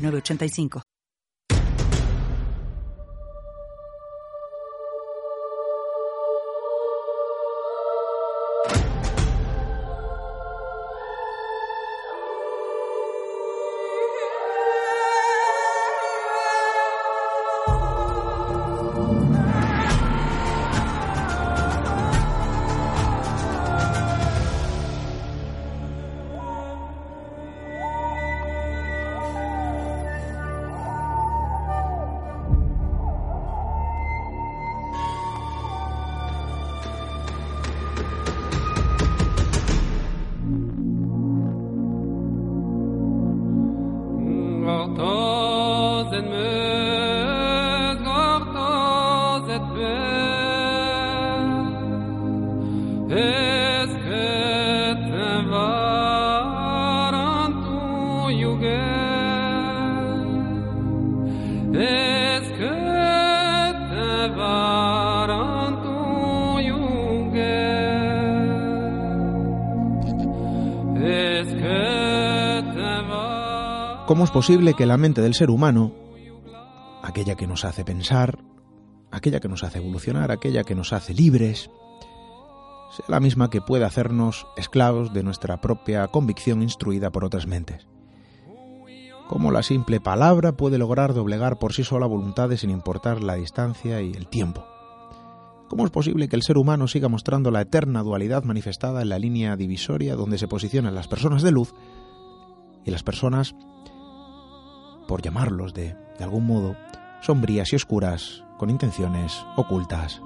985. ¿Cómo es posible que la mente del ser humano, aquella que nos hace pensar, aquella que nos hace evolucionar, aquella que nos hace libres, sea la misma que puede hacernos esclavos de nuestra propia convicción instruida por otras mentes? ¿Cómo la simple palabra puede lograr doblegar por sí sola voluntades sin importar la distancia y el tiempo? ¿Cómo es posible que el ser humano siga mostrando la eterna dualidad manifestada en la línea divisoria donde se posicionan las personas de luz y las personas por llamarlos de, de algún modo, sombrías y oscuras, con intenciones ocultas.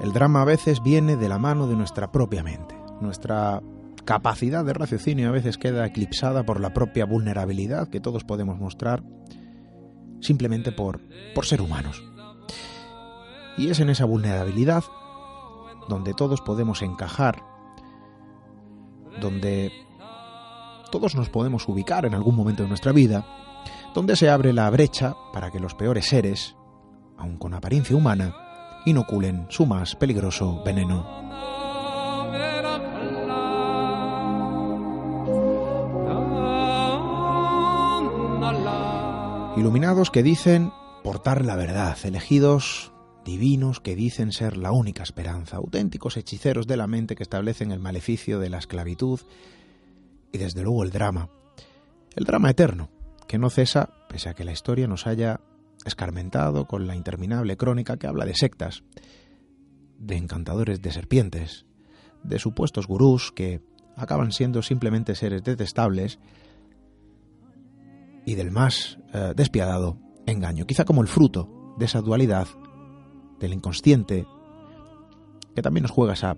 El drama a veces viene de la mano de nuestra propia mente. Nuestra capacidad de raciocinio a veces queda eclipsada por la propia vulnerabilidad que todos podemos mostrar simplemente por, por ser humanos. Y es en esa vulnerabilidad donde todos podemos encajar donde todos nos podemos ubicar en algún momento de nuestra vida, donde se abre la brecha para que los peores seres, aun con apariencia humana, inoculen su más peligroso veneno. Iluminados que dicen portar la verdad, elegidos divinos que dicen ser la única esperanza, auténticos hechiceros de la mente que establecen el maleficio de la esclavitud y desde luego el drama, el drama eterno, que no cesa pese a que la historia nos haya escarmentado con la interminable crónica que habla de sectas, de encantadores de serpientes, de supuestos gurús que acaban siendo simplemente seres detestables y del más eh, despiadado engaño, quizá como el fruto de esa dualidad del inconsciente, que también nos juega esa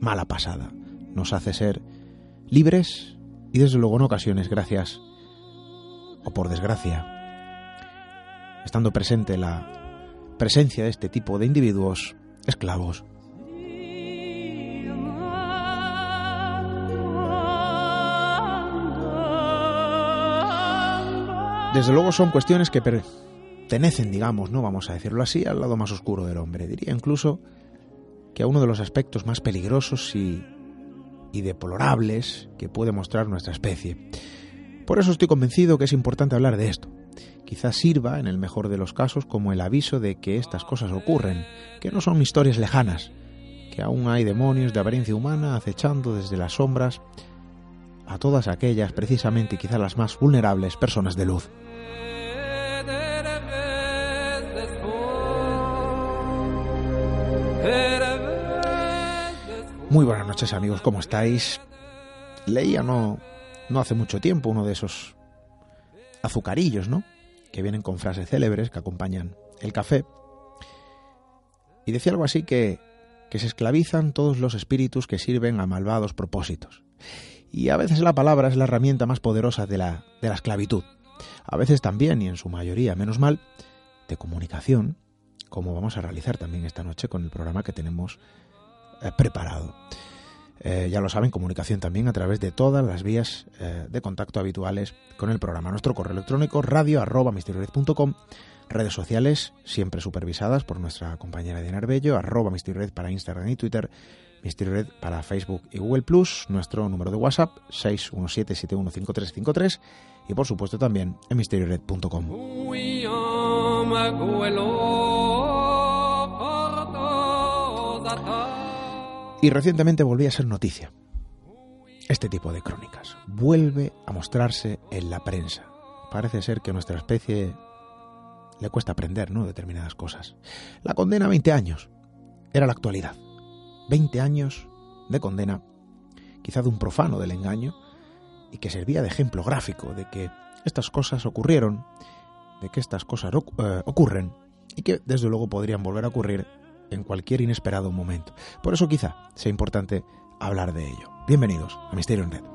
mala pasada. Nos hace ser libres y desde luego en ocasiones, gracias o por desgracia, estando presente la presencia de este tipo de individuos esclavos. Desde luego son cuestiones que pertenecen, digamos, no vamos a decirlo así, al lado más oscuro del hombre. Diría incluso que a uno de los aspectos más peligrosos y, y deplorables que puede mostrar nuestra especie. Por eso estoy convencido que es importante hablar de esto. Quizás sirva, en el mejor de los casos, como el aviso de que estas cosas ocurren, que no son historias lejanas, que aún hay demonios de apariencia humana acechando desde las sombras a todas aquellas, precisamente y quizás las más vulnerables, personas de luz. Muy buenas noches amigos, ¿cómo estáis? Leía no, no hace mucho tiempo uno de esos azucarillos, ¿no? Que vienen con frases célebres que acompañan el café. Y decía algo así que, que se esclavizan todos los espíritus que sirven a malvados propósitos. Y a veces la palabra es la herramienta más poderosa de la, de la esclavitud. A veces también, y en su mayoría menos mal, de comunicación, como vamos a realizar también esta noche con el programa que tenemos preparado. Eh, ya lo saben, comunicación también a través de todas las vías eh, de contacto habituales con el programa. Nuestro correo electrónico radio arroba redes sociales siempre supervisadas por nuestra compañera Diana Arbello, arroba Red para Instagram y Twitter, Red para Facebook y Google Plus, nuestro número de WhatsApp 617715353 y por supuesto también en misteriored.com. Y recientemente volví a ser noticia. Este tipo de crónicas vuelve a mostrarse en la prensa. Parece ser que nuestra especie le cuesta aprender ¿no? determinadas cosas. La condena a 20 años era la actualidad. 20 años de condena, quizá de un profano del engaño, y que servía de ejemplo gráfico de que estas cosas ocurrieron, de que estas cosas eh, ocurren, y que desde luego podrían volver a ocurrir en cualquier inesperado momento. Por eso quizá sea importante hablar de ello. Bienvenidos a Misterio en Red.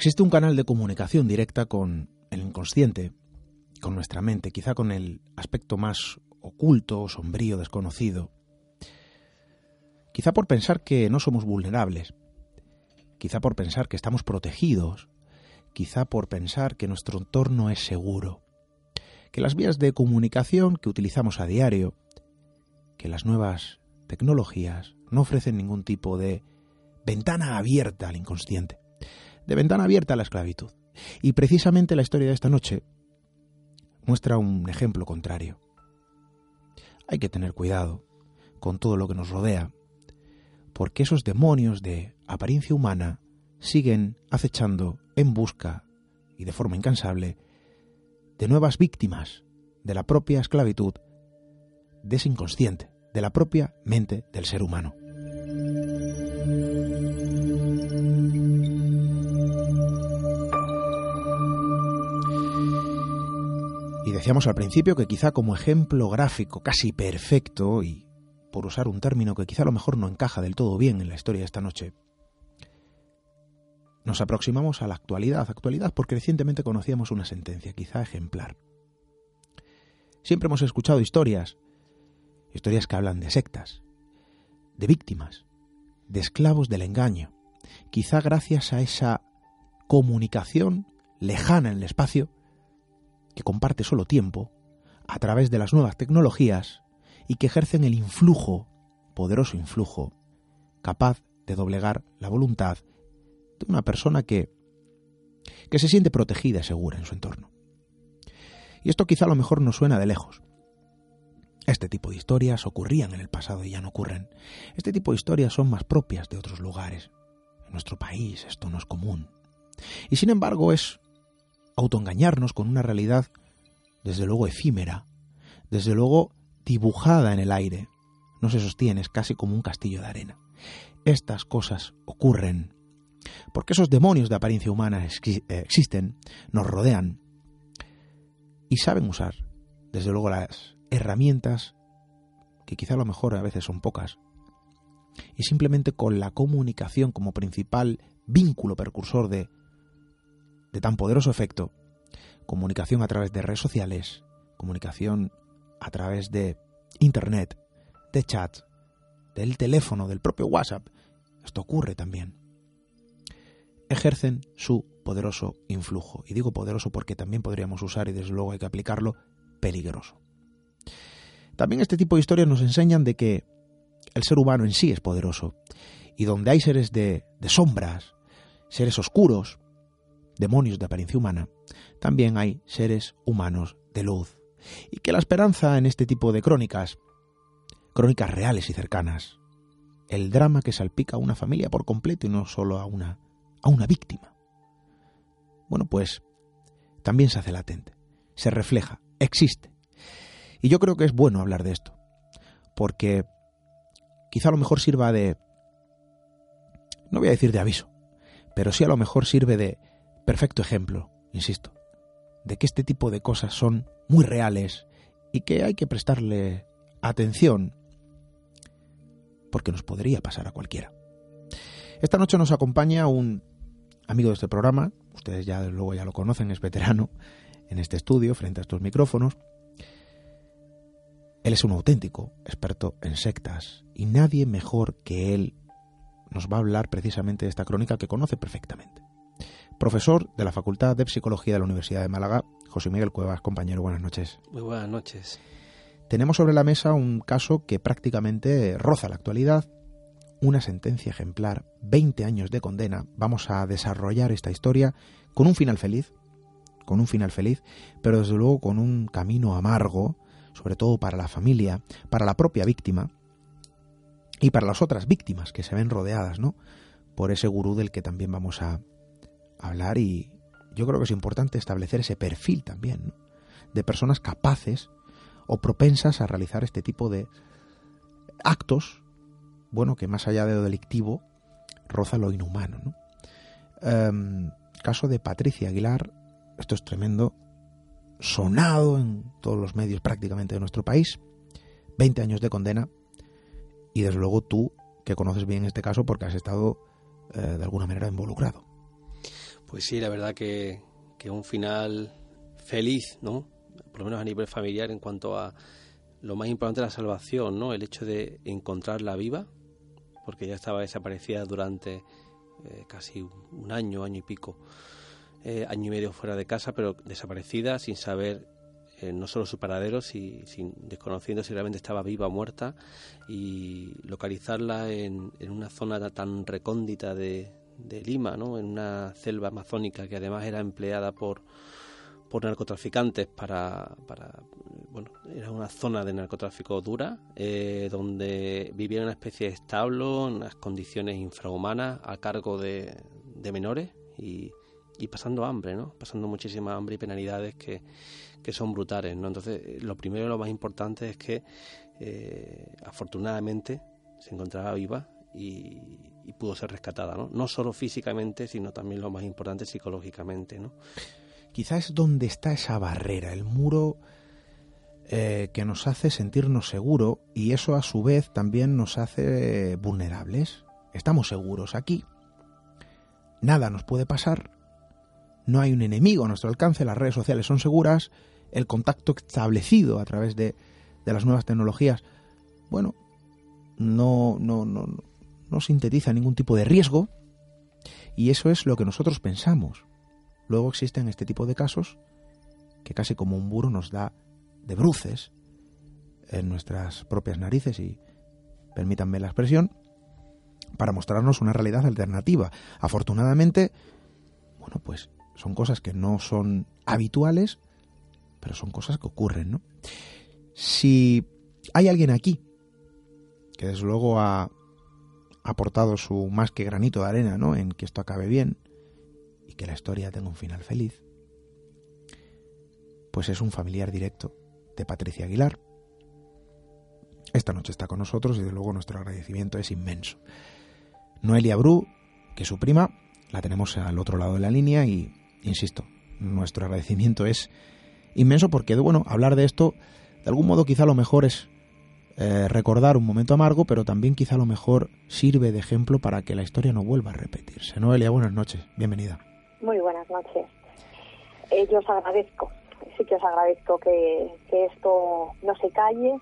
Existe un canal de comunicación directa con el inconsciente, con nuestra mente, quizá con el aspecto más oculto, sombrío, desconocido. Quizá por pensar que no somos vulnerables, quizá por pensar que estamos protegidos, quizá por pensar que nuestro entorno es seguro, que las vías de comunicación que utilizamos a diario, que las nuevas tecnologías no ofrecen ningún tipo de ventana abierta al inconsciente de ventana abierta a la esclavitud. Y precisamente la historia de esta noche muestra un ejemplo contrario. Hay que tener cuidado con todo lo que nos rodea, porque esos demonios de apariencia humana siguen acechando en busca y de forma incansable de nuevas víctimas de la propia esclavitud, de ese inconsciente, de la propia mente del ser humano. Y decíamos al principio que quizá como ejemplo gráfico casi perfecto, y por usar un término que quizá a lo mejor no encaja del todo bien en la historia de esta noche, nos aproximamos a la actualidad, actualidad porque recientemente conocíamos una sentencia, quizá ejemplar. Siempre hemos escuchado historias, historias que hablan de sectas, de víctimas, de esclavos del engaño, quizá gracias a esa comunicación lejana en el espacio que comparte solo tiempo, a través de las nuevas tecnologías y que ejercen el influjo, poderoso influjo, capaz de doblegar la voluntad de una persona que, que se siente protegida y segura en su entorno. Y esto quizá a lo mejor no suena de lejos. Este tipo de historias ocurrían en el pasado y ya no ocurren. Este tipo de historias son más propias de otros lugares. En nuestro país esto no es común. Y sin embargo es autoengañarnos con una realidad, desde luego efímera, desde luego dibujada en el aire. No se sostiene, es casi como un castillo de arena. Estas cosas ocurren porque esos demonios de apariencia humana eh, existen, nos rodean y saben usar, desde luego, las herramientas que quizá a lo mejor a veces son pocas, y simplemente con la comunicación como principal vínculo precursor de de tan poderoso efecto, comunicación a través de redes sociales, comunicación a través de Internet, de chat, del teléfono, del propio WhatsApp, esto ocurre también, ejercen su poderoso influjo. Y digo poderoso porque también podríamos usar, y desde luego hay que aplicarlo, peligroso. También este tipo de historias nos enseñan de que el ser humano en sí es poderoso. Y donde hay seres de, de sombras, seres oscuros, demonios de apariencia humana, también hay seres humanos de luz. Y que la esperanza en este tipo de crónicas, crónicas reales y cercanas, el drama que salpica a una familia por completo y no solo a una, a una víctima, bueno, pues también se hace latente, se refleja, existe. Y yo creo que es bueno hablar de esto, porque quizá a lo mejor sirva de, no voy a decir de aviso, pero sí a lo mejor sirve de perfecto ejemplo, insisto, de que este tipo de cosas son muy reales y que hay que prestarle atención porque nos podría pasar a cualquiera. Esta noche nos acompaña un amigo de este programa, ustedes ya luego ya lo conocen, es veterano en este estudio frente a estos micrófonos, él es un auténtico experto en sectas y nadie mejor que él nos va a hablar precisamente de esta crónica que conoce perfectamente. Profesor de la Facultad de Psicología de la Universidad de Málaga, José Miguel Cuevas, compañero, buenas noches. Muy buenas noches. Tenemos sobre la mesa un caso que prácticamente roza la actualidad, una sentencia ejemplar, 20 años de condena. Vamos a desarrollar esta historia con un final feliz, con un final feliz, pero desde luego con un camino amargo sobre todo para la familia, para la propia víctima y para las otras víctimas que se ven rodeadas, ¿no? Por ese gurú del que también vamos a hablar y yo creo que es importante establecer ese perfil también, De personas capaces o propensas a realizar este tipo de actos, bueno, que más allá de lo delictivo, roza lo inhumano, ¿no? Em, caso de Patricia Aguilar, esto es tremendo, sonado en todos los medios prácticamente de nuestro país, 20 años de condena y desde luego tú que conoces bien este caso porque has estado eh, de alguna manera involucrado. Pues sí, la verdad que, que un final feliz, ¿no? Por lo menos a nivel familiar en cuanto a lo más importante la salvación, ¿no? El hecho de encontrarla viva, porque ya estaba desaparecida durante eh, casi un año, año y pico. Eh, año y medio fuera de casa, pero desaparecida, sin saber eh, no solo su paradero, si, desconociendo si realmente estaba viva o muerta, y localizarla en, en una zona tan recóndita de, de, Lima, ¿no? en una selva amazónica que además era empleada por, por narcotraficantes para, para bueno, era una zona de narcotráfico dura, eh, donde vivía una especie de establo, en unas condiciones infrahumanas, a cargo de, menores, y y pasando hambre, ¿no? Pasando muchísima hambre y penalidades que, que son brutales, ¿no? Entonces, eh, lo primero y lo más importante es que eh, afortunadamente se encontraba viva y, pudo ser rescatada, ¿no? No solo físicamente, sino también lo más importante psicológicamente, ¿no? Quizás donde está esa barrera, el muro eh, que nos hace sentirnos seguros y eso a su vez también nos hace vulnerables. Estamos seguros aquí. Nada nos puede pasar no hay un enemigo a nuestro alcance, las redes sociales son seguras, el contacto establecido a través de, las nuevas tecnologías, bueno, no, no, no, no sintetiza ningún tipo de riesgo y eso es lo que nosotros pensamos. Luego existen este tipo de casos que casi como un muro nos da de bruces en nuestras propias narices y permítanme la expresión, para mostrarnos una realidad alternativa. Afortunadamente, bueno, pues son cosas que no son habituales, pero son cosas que ocurren, ¿no? Si hay alguien aquí que desde luego ha aportado su más que granito de arena, ¿no? En que esto acabe bien y que la historia tenga un final feliz, pues es un familiar directo de Patricia Aguilar. Esta noche está con nosotros y de luego nuestro agradecimiento es inmenso. Noelia Bru, que es su prima, la tenemos al otro lado de la línea y insisto, nuestro agradecimiento es inmenso porque, bueno, hablar de esto, de algún modo quizá lo mejor es eh, recordar un momento amargo, pero también quizá lo mejor sirve de ejemplo para que la historia no vuelva a repetirse. Noelia, buenas noches, bienvenida. Muy buenas noches. eh, yo os agradezco, sí que os agradezco que, que esto no se calle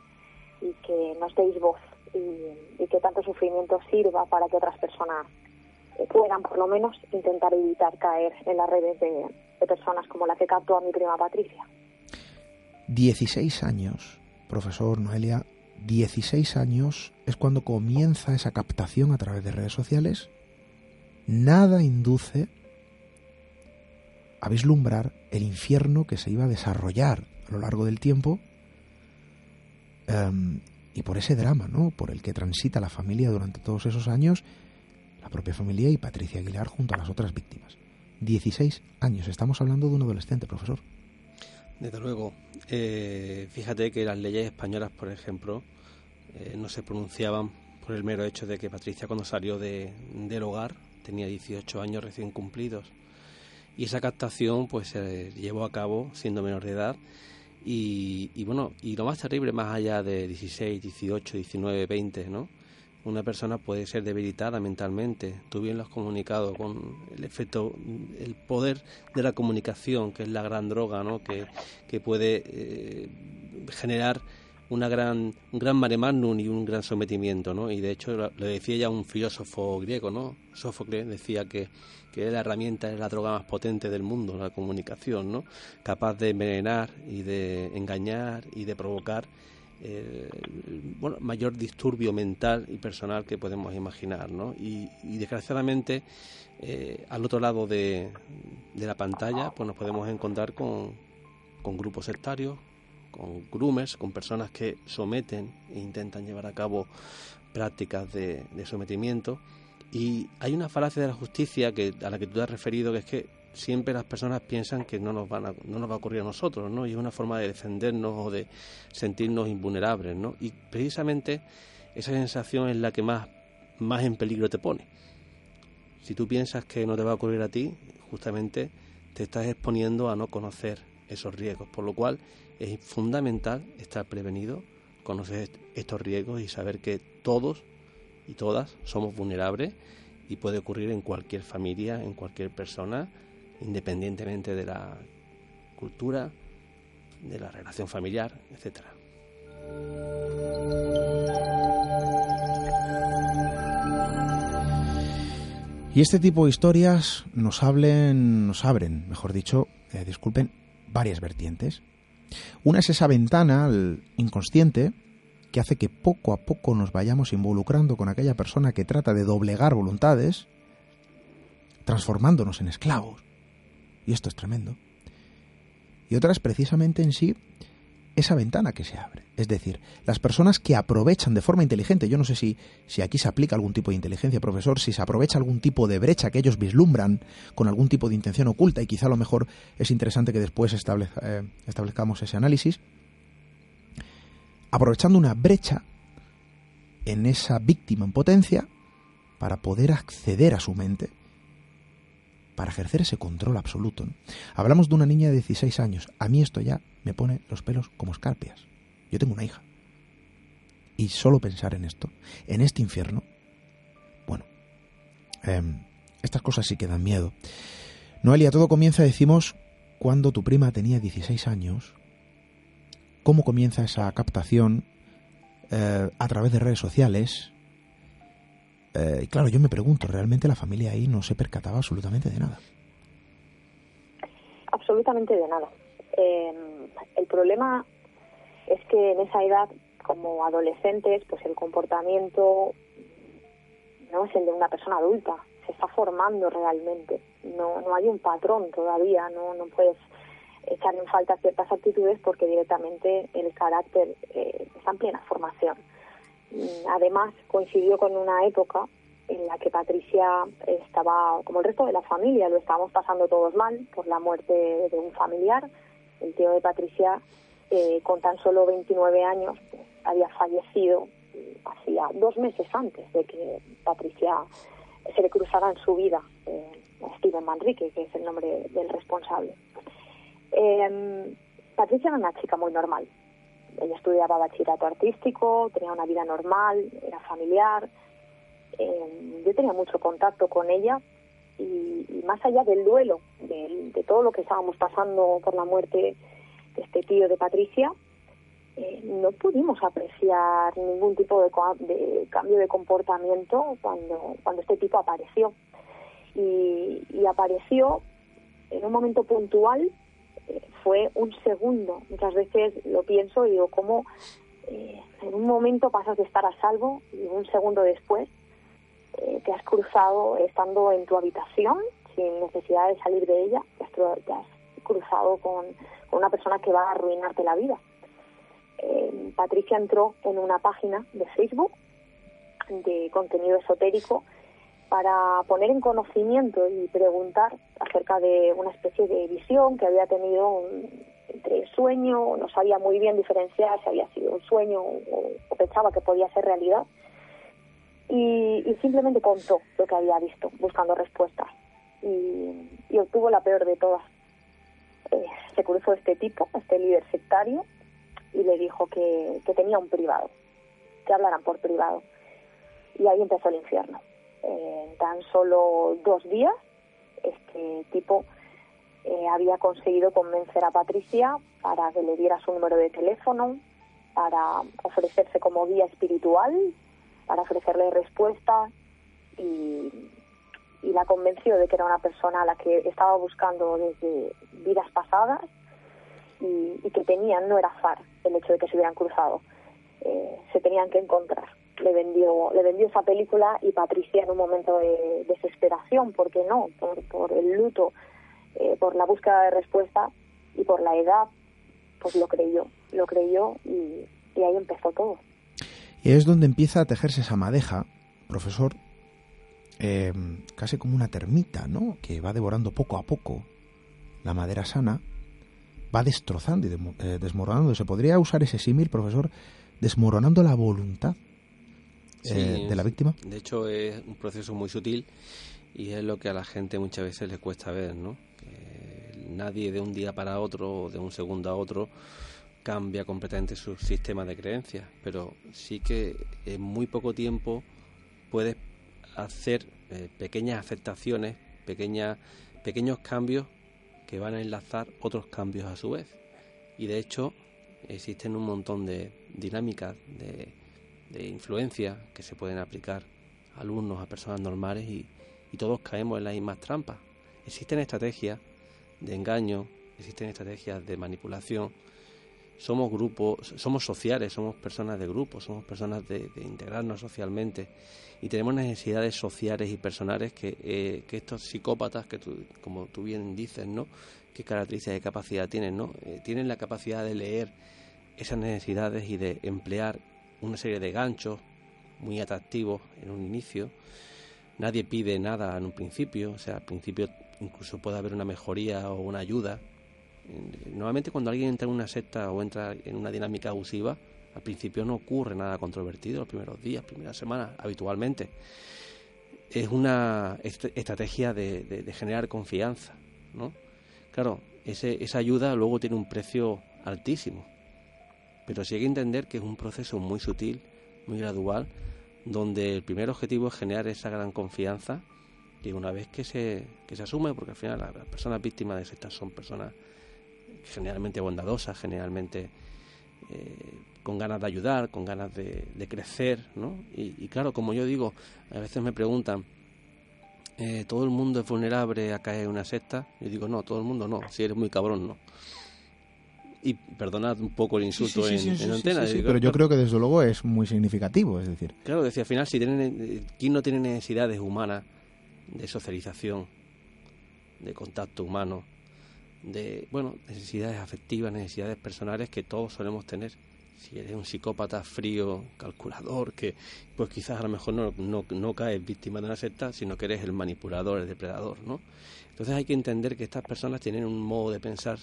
y que nos deis voz y, que tanto sufrimiento sirva para que otras personas puedan por lo menos intentar evitar caer en las redes de, de personas como la que captó a mi prima Patricia. 16 años, profesor Noelia, 16 años es cuando comienza esa captación a través de redes sociales. Nada induce a vislumbrar el infierno que se iba a desarrollar a lo largo del tiempo em, y por ese drama, ¿no? Por el que transita la familia durante todos esos años, la propia familia y Patricia Aguilar junto a las otras víctimas. 16 años, estamos hablando de un adolescente, profesor. Desde luego, eh, fíjate que las leyes españolas, por ejemplo, eh, no se pronunciaban por el mero hecho de que Patricia cuando salió de, del hogar tenía 18 años recién cumplidos. Y esa captación pues se llevó a cabo siendo menor de edad. Y, bueno, y lo más terrible más allá de 16, 18, 19, 20, ¿no? Una persona puede ser debilitada mentalmente, tú bien lo has comunicado con el efecto, el poder de la comunicación, que es la gran droga, ¿no? Que, que puede eh, generar una gran, un gran mare magnum y un gran sometimiento, ¿no? Y de hecho lo, decía ya un filósofo griego, ¿no? Sófocles decía que, que la herramienta es la droga más potente del mundo, la comunicación, ¿no? Capaz de envenenar y de engañar y de provocar el bueno, mayor disturbio mental y personal que podemos imaginar, ¿no? Y, desgraciadamente eh, al otro lado de, de la pantalla pues nos podemos encontrar con, con grupos sectarios, con groomers, con personas que someten e intentan llevar a cabo prácticas de, sometimiento. Y hay una falacia de la justicia que, a la que tú te has referido, que es que siempre las personas piensan que no nos, van a, no nos va a ocurrir a nosotros, ¿no? Y es una forma de defendernos o de sentirnos invulnerables, ¿no? Y precisamente esa sensación es la que más, más en peligro te pone. Si tú piensas que no te va a ocurrir a ti, justamente te estás exponiendo a no conocer esos riesgos, por lo cual es fundamental estar prevenido, conocer estos riesgos y saber que todos y todas somos vulnerables y puede ocurrir en cualquier familia, en cualquier persona, independientemente de la cultura, de la relación familiar, etcétera. Y este tipo de historias nos hablen, nos abren, mejor dicho, eh, disculpen, varias vertientes. Una es esa ventana al inconsciente que hace que poco a poco nos vayamos involucrando con aquella persona que trata de doblegar voluntades, transformándonos en esclavos. Y esto es tremendo. Y otra es precisamente en sí esa ventana que se abre. Es decir, las personas que aprovechan de forma inteligente, yo no sé si, si aquí se aplica algún tipo de inteligencia, profesor, si se aprovecha algún tipo de brecha que ellos vislumbran con algún tipo de intención oculta, y quizá a lo mejor es interesante que después eh, establezcamos ese análisis, aprovechando una brecha en esa víctima en potencia para poder acceder a su mente para ejercer ese control absoluto. Hablamos de una niña de 16 años. A mí esto ya me pone los pelos como escarpias. Yo tengo una hija. Y solo pensar en esto, en este infierno, bueno, em, estas cosas sí que dan miedo. Noelia, todo comienza, decimos, cuando tu prima tenía 16 años. ¿Cómo comienza esa captación eh, a través de redes sociales? Eh, y claro, yo me pregunto, ¿realmente la familia ahí no se percataba absolutamente de nada? Absolutamente de nada. Eh, el problema es que en esa edad, como adolescentes, pues el comportamiento no es el de una persona adulta, se está formando realmente. No, no hay un patrón todavía, no, no puedes echar en falta ciertas actitudes porque directamente el carácter eh, está en plena formación. Mm, además, coincidió con una época en la que Patricia estaba, como el resto de la familia, lo estábamos pasando todos mal por la muerte de un familiar. El tío de Patricia, eh, con tan solo 29 años, había fallecido hacía dos meses antes de que Patricia se le cruzara en su vida eh, Steven Manrique, que es el nombre del responsable. Eh, Patricia era una chica muy normal, ella estudiaba bachillerato artístico, tenía una vida normal, era familiar. Eh, yo tenía mucho contacto con ella y, más allá del duelo, de, todo lo que estábamos pasando por la muerte de este tío de Patricia, eh, no pudimos apreciar ningún tipo de, cambio de comportamiento cuando, cuando este tipo apareció. Y, apareció en un momento puntual, fue un segundo. Muchas veces lo pienso y digo, ¿cómo eh, en un momento pasas de estar a salvo y un segundo después eh, te has cruzado estando en tu habitación sin necesidad de salir de ella, te has, cruzado con, una persona que va a arruinarte la vida. Eh, Patricia entró en una página de Facebook de contenido esotérico para poner en conocimiento y preguntar acerca de una especie de visión que había tenido entre sueño, no sabía muy bien diferenciar si había sido un sueño o pensaba que podía ser realidad y, simplemente contó lo que había visto, buscando respuestas. Y, obtuvo la peor de todas. Eh, se cruzó este tipo, este líder sectario, y le dijo que, tenía un privado, que hablaran por privado. Y ahí empezó el infierno. En tan solo dos días, este tipo eh, había conseguido convencer a Patricia para que le diera su número de teléfono, para ofrecerse como guía espiritual para ofrecerle respuesta y, la convenció de que era una persona a la que estaba buscando desde vidas pasadas y, que tenían, no era far el hecho de que se hubieran cruzado, eh, se tenían que encontrar. Le vendió, le vendió esa película y Patricia en un momento de desesperación, porque no, por, el luto, eh, por la búsqueda de respuesta y por la edad, pues lo creyó, lo creyó y ahí empezó todo. Y es donde empieza a tejerse esa madeja, profesor, eh, casi como una termita, ¿no? Que va devorando poco a poco la madera sana, va destrozando y eh, desmoronando. ¿Se podría usar ese símil, profesor? Desmoronando la voluntad eh, de la víctima. De hecho, es un proceso muy sutil y es lo que a la gente muchas veces le cuesta ver, ¿no? Que nadie de un día para otro, o de un segundo a otro, cambia completamente su sistema de creencias, pero sí que en muy poco tiempo puedes hacer eh, pequeñas aceptaciones, pequeñas, pequeños cambios que van a enlazar otros cambios a su vez. Y de hecho existen un montón de dinámicas de, de influencia que se pueden aplicar a alumnos, a personas normales y, y todos caemos en las mismas trampas. Existen estrategias de engaño, existen estrategias de manipulación somos grupos, somos sociales, somos personas de grupo, somos personas de, integrarnos socialmente y tenemos necesidades sociales y personales que, eh, que estos psicópatas, que tú, como tú bien dices, ¿no? ¿Qué características de capacidad tienen, no? Eh, tienen la capacidad de leer esas necesidades y de emplear una serie de ganchos muy atractivos en un inicio. Nadie pide nada en un principio, o sea, al principio incluso puede haber una mejoría o una ayuda, Normalmente cuando alguien entra en una secta o entra en una dinámica abusiva, al principio no ocurre nada controvertido los primeros días, primeras semanas, habitualmente. Es una estrategia de, generar confianza, ¿no? Claro, ese, esa ayuda luego tiene un precio altísimo, pero sí hay que entender que es un proceso muy sutil, muy gradual, donde el primer objetivo es generar esa gran confianza y una vez que se, que se asume, porque al final las personas víctimas de sectas son personas generalmente bondadosa, generalmente eh, con ganas de ayudar, con ganas de, crecer, ¿no? Y, claro, como yo digo, a veces me preguntan, eh, ¿todo el mundo es vulnerable a caer en una secta? Yo digo, no, todo el mundo no, si eres muy cabrón, no. Y perdonad un poco el insulto en, antena. pero yo creo que desde luego es muy significativo, es decir. Claro, decía, al final, si tienen, ¿quién no tiene necesidades humanas de socialización, de contacto humano? de, bueno, necesidades afectivas, necesidades personales que todos solemos tener. Si eres un psicópata frío, calculador, que pues quizás a lo mejor no, no, no caes víctima de una secta, sino que eres el manipulador, el depredador, ¿no? Entonces hay que entender que estas personas tienen un modo de pensar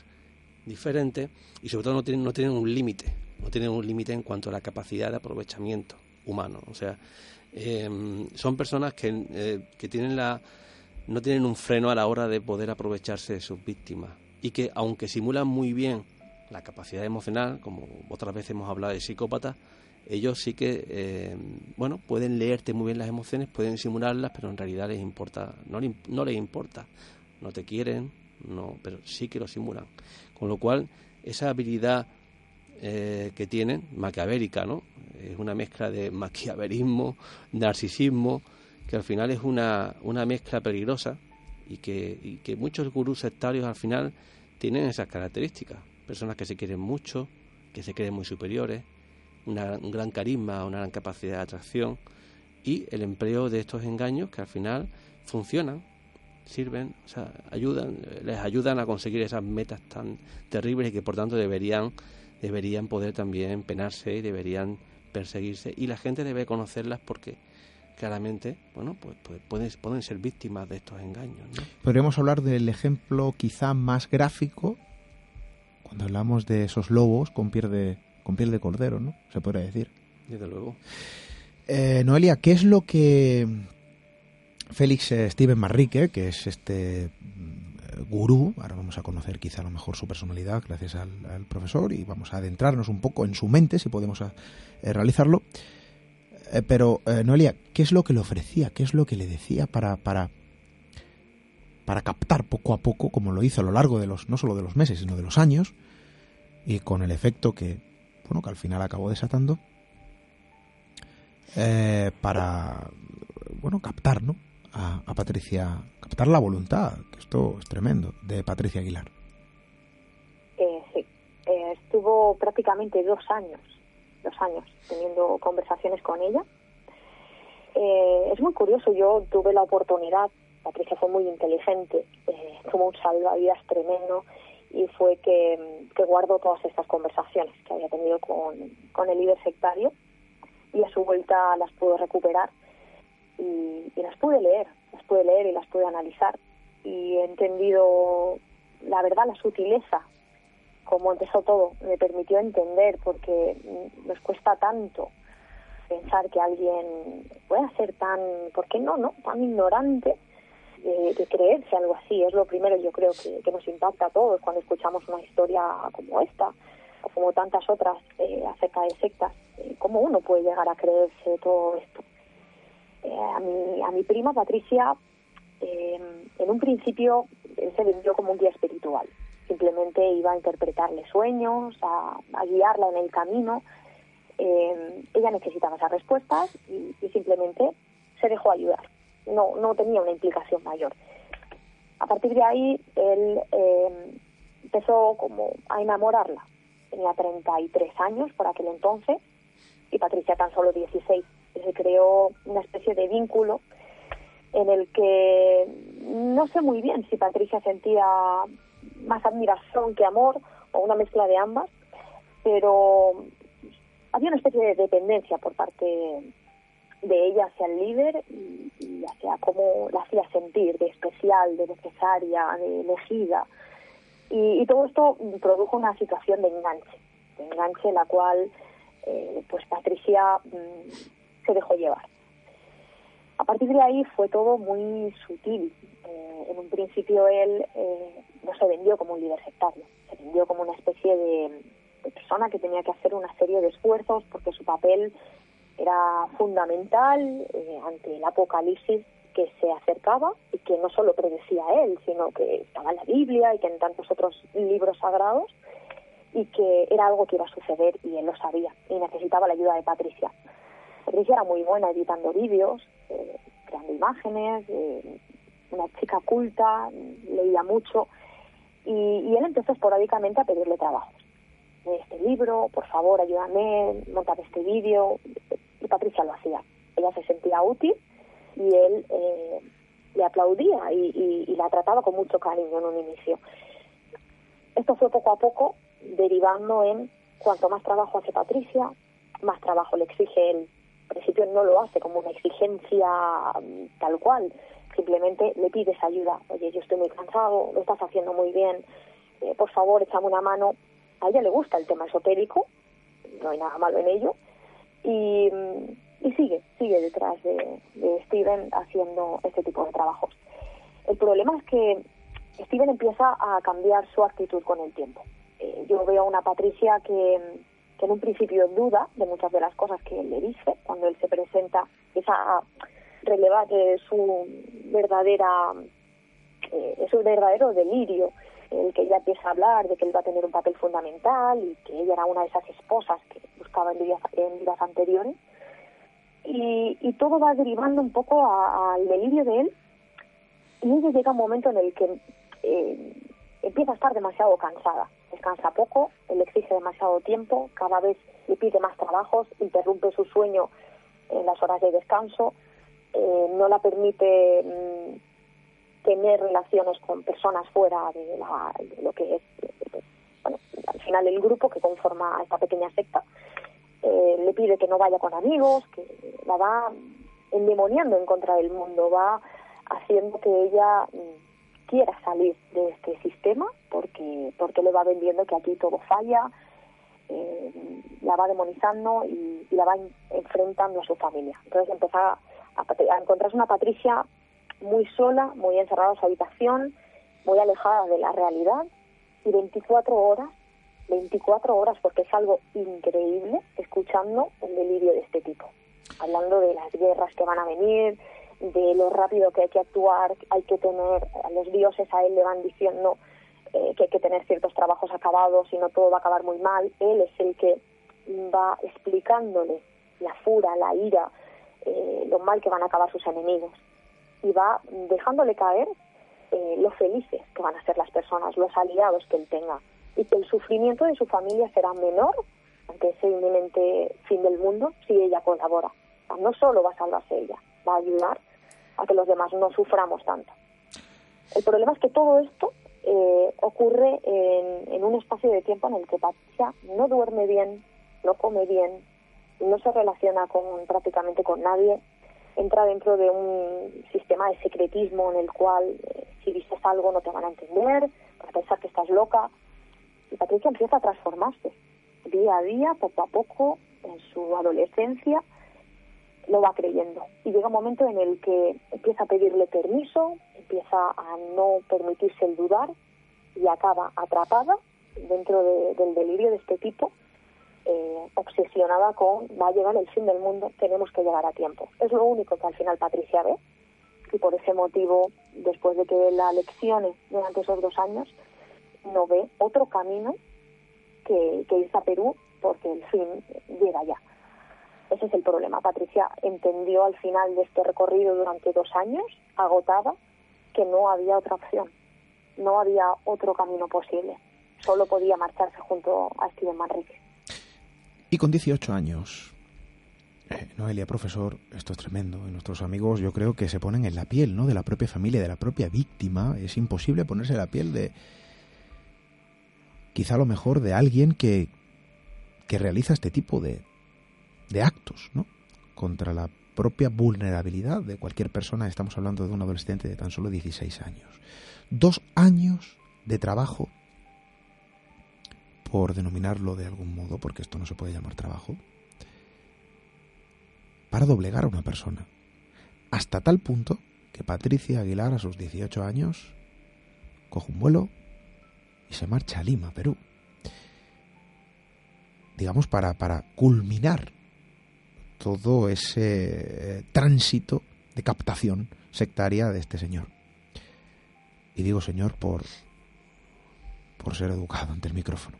diferente y sobre todo no tienen, no tienen un límite, no tienen un límite en cuanto a la capacidad de aprovechamiento humano. O sea, em, son personas que, eh, que tienen la, no tienen un freno a la hora de poder aprovecharse de sus víctimas y que aunque simulan muy bien la capacidad emocional, como otras veces hemos hablado de psicópatas, ellos sí que, eh, bueno, pueden leerte muy bien las emociones, pueden simularlas, pero en realidad les importa, no, no les importa, no te quieren, no, pero sí que lo simulan. Con lo cual, esa habilidad eh, que tienen, maquiavérica, ¿no? Es una mezcla de maquiaverismo, narcisismo, que al final es una, una mezcla peligrosa y que, y que muchos gurús sectarios al final tienen esas características. Personas que se quieren mucho, que se creen muy superiores, un gran carisma, una gran capacidad de atracción y el empleo de estos engaños que al final funcionan, sirven, o sea, ayudan, les ayudan a conseguir esas metas tan terribles y que por tanto deberían deberían poder también penarse y deberían perseguirse y la gente debe conocerlas porque claramente, bueno, pues, pues pueden, pueden ser víctimas de estos engaños. Podríamos hablar del ejemplo quizá más gráfico cuando hablamos de esos lobos con piel de, con piel de cordero, ¿no? Se podría decir. Desde luego. Eh, Noelia, ¿qué es lo que Félix eh, Steven Marrique, que es este mm, gurú, ahora vamos a conocer quizá a lo mejor su personalidad gracias al, profesor y vamos a adentrarnos un poco en su mente si podemos eh, realizarlo. pero, Noelia, ¿qué es lo que le ofrecía? ¿Qué es lo que le decía para, para, para captar poco a poco, como lo hizo a lo largo de los, no solo de los meses, sino de los años, y con el efecto que bueno, que al final acabó desatando, eh, para, bueno, captar, ¿no? A, Patricia, captar la voluntad, que esto es tremendo, de Patricia Aguilar. Eh, sí, eh, estuvo prácticamente dos años, dos años teniendo conversaciones con ella. es muy curioso, yo tuve la oportunidad, Patricia fue muy inteligente, tuvo un salvavidas tremendo y fue que, que guardo todas estas conversaciones que había tenido con, con el líder sectario y a su vuelta las pude recuperar y, las pude leer, las pude leer y las pude analizar y he entendido la verdad, la sutileza, como empezó todo, me permitió entender porque nos cuesta tanto pensar que alguien pueda ser tan, ¿por qué no, no? Tan ignorante de, creerse algo así. Es lo primero, yo creo, que, nos impacta a todos cuando escuchamos una historia como esta o como tantas otras eh, acerca de sectas. Eh, ¿Cómo uno puede llegar a creerse todo esto? Eh, a, mi, a mi prima Patricia, en un principio, se vendió como un guía espiritual. Simplemente iba a interpretarle sueños, a, guiarla en el camino. ella necesitaba esas respuestas y simplemente se dejó ayudar no, no tenía una implicación mayor. A partir de ahí, él eh, empezó como a enamorarla. Tenía 33 años por aquel entonces y Patricia tan solo 16. Se creó una especie de vínculo en el que no sé muy bien si Patricia sentía más admiración que amor o una mezcla de ambas, pero había una especie de dependencia por parte de ella hacia el líder y, hacia cómo la hacía sentir de especial, de necesaria, de elegida. Y, todo esto produjo una situación de enganche, de enganche en la cual eh, pues Patricia mm, se dejó llevar. A partir de ahí fue todo muy sutil. Eh, en un principio él eh, no se vendió como un líder sectario, se vendió como una especie de persona que tenía que hacer una serie de esfuerzos porque su papel era fundamental eh, ante el apocalipsis que se acercaba y que no solo predecía él, sino que estaba en la Biblia y que en tantos otros libros sagrados y que era algo que iba a suceder y él lo sabía y necesitaba la ayuda de Patricia. Patricia era muy buena editando vídeos, eh, creando imágenes, eh, una chica culta, leía mucho y, y él empezó esporádicamente a pedirle trabajos este libro, por favor, ayúdame, montar este vídeo, y Patricia lo hacía. Ella se sentía útil y él eh, le aplaudía y, la trataba con mucho cariño en un inicio. Esto fue poco a poco derivando en cuanto más trabajo hace Patricia, más trabajo le exige él. Principio no lo hace como una exigencia mm, tal cual, simplemente le pides ayuda. Oye, yo estoy muy cansado, lo estás haciendo muy bien, eh, por favor, échame una mano. A ella le gusta el tema esotérico, no hay nada malo en ello, y, sigue, sigue detrás de, Steven haciendo este tipo de trabajos. El problema es que Steven empieza a cambiar su actitud con el tiempo. Eh, yo veo a una Patricia que, que en un principio duda de muchas de las cosas que él le dice, cuando él se presenta, empieza a relevar eh, su verdadera, eh, su verdadero delirio, el que ella empieza a hablar de que él va a tener un papel fundamental y que ella era una de esas esposas que buscaba en vidas, en vidas anteriores. Y, y, todo va derivando un poco al delirio de él. Y ella llega un momento en el que eh, empieza a estar demasiado cansada. Descansa poco, él exige demasiado tiempo, cada vez le pide más trabajos, interrumpe su sueño en las horas de descanso, eh, no la permite mm, tener relaciones con personas fuera de, lo que es, bueno, al final el grupo que conforma esta pequeña secta. Eh, le pide que no vaya con amigos, que la va endemoniando en contra del mundo, va haciendo que ella mm, quiera salir de este sistema porque porque le va vendiendo que aquí todo falla, eh, la va demonizando y, la va enfrentando a su familia. Entonces empieza a, encontrarse una Patricia muy sola, muy encerrada en su habitación, muy alejada de la realidad y 24 horas, 24 horas porque es algo increíble escuchando el delirio de este tipo, hablando de las guerras que van a venir, de lo rápido que hay que actuar, hay que tener, a los dioses a él le van diciendo eh, que hay que tener ciertos trabajos acabados, y no todo va a acabar muy mal, él es el que va explicándole la fura, la ira, eh, lo mal que van a acabar sus enemigos. Y va dejándole caer eh, lo felices que van a ser las personas, los aliados que él tenga. Y que el sufrimiento de su familia será menor ante ese inminente fin del mundo si ella colabora. no solo va a salvarse ella, va a ayudar a que los demás no suframos tanto. El problema es que todo esto eh, ocurre en, un espacio de tiempo en el que Patricia no duerme bien, no come bien, no se relaciona con prácticamente con nadie, entra dentro de un sistema de secretismo en el cual eh, si dices algo no te van a entender, para pensar que estás loca. Y Patricia empieza a transformarse día a día, poco a poco, en su adolescencia, lo va creyendo. Y llega un momento en el que empieza a pedirle permiso, empieza a no permitirse el dudar y acaba atrapada dentro del delirio de este tipo, eh, obsesionada con va a llegar el fin del mundo, tenemos que llegar a tiempo. Es lo único que al final Patricia ve y por ese motivo, después de que la leccione durante esos dos años, no ve otro camino que, que irse a Perú porque el fin llega ya. Ese es el problema. Patricia entendió al final de este recorrido durante dos años, agotada, que no había otra opción, no había otro camino posible. Solo podía marcharse junto a Steven Manrique. Y con 18 años, eh, Noelia, profesor, esto es tremendo. nuestros amigos yo creo que se ponen en la piel, ¿no? De la propia familia, de la propia víctima. Es imposible ponerse en la piel de... Quizá lo mejor de alguien que, que realiza este tipo de, de actos, ¿no? Contra la propia vulnerabilidad de cualquier persona. Estamos hablando de un adolescente de tan solo 16 años. Dos años de trabajo, por denominarlo de algún modo, porque esto no se puede llamar trabajo, para doblegar a una persona. Hasta tal punto que Patricia Aguilar, a sus 18 años, coge un vuelo y se marcha a Lima, Perú. Digamos, para, para culminar todo ese eh, tránsito de captación sectaria de este señor. Y digo señor por, por ser educado ante el micrófono.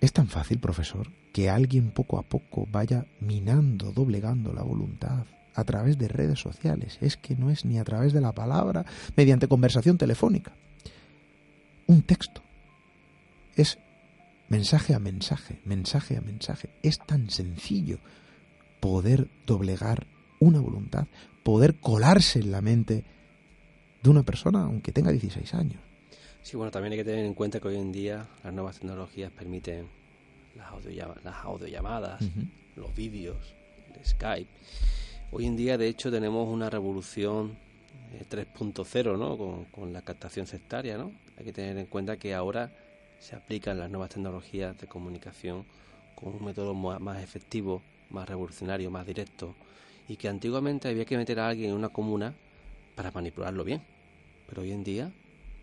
Es tan fácil, profesor, que alguien poco a poco vaya minando, doblegando la voluntad a través de redes sociales. Es que no es ni a través de la palabra, mediante conversación telefónica. Un texto. Es mensaje a mensaje, mensaje a mensaje. Es tan sencillo poder doblegar una voluntad, poder colarse en la mente de una persona aunque tenga 16 años. Sí, bueno, también hay que tener en cuenta que hoy en día las nuevas tecnologías permiten las, audiollamadas, las audiollamadas los vídeos, el Skype. Hoy en día, de hecho, tenemos una revolución 3.0, eh, ¿no? Con, con la captación sectaria, ¿no? Hay que tener en cuenta que ahora se aplican las nuevas tecnologías de comunicación con un método más efectivo, más revolucionario, más directo, y que antiguamente había que meter a alguien en una comuna para manipularlo bien. Pero hoy en día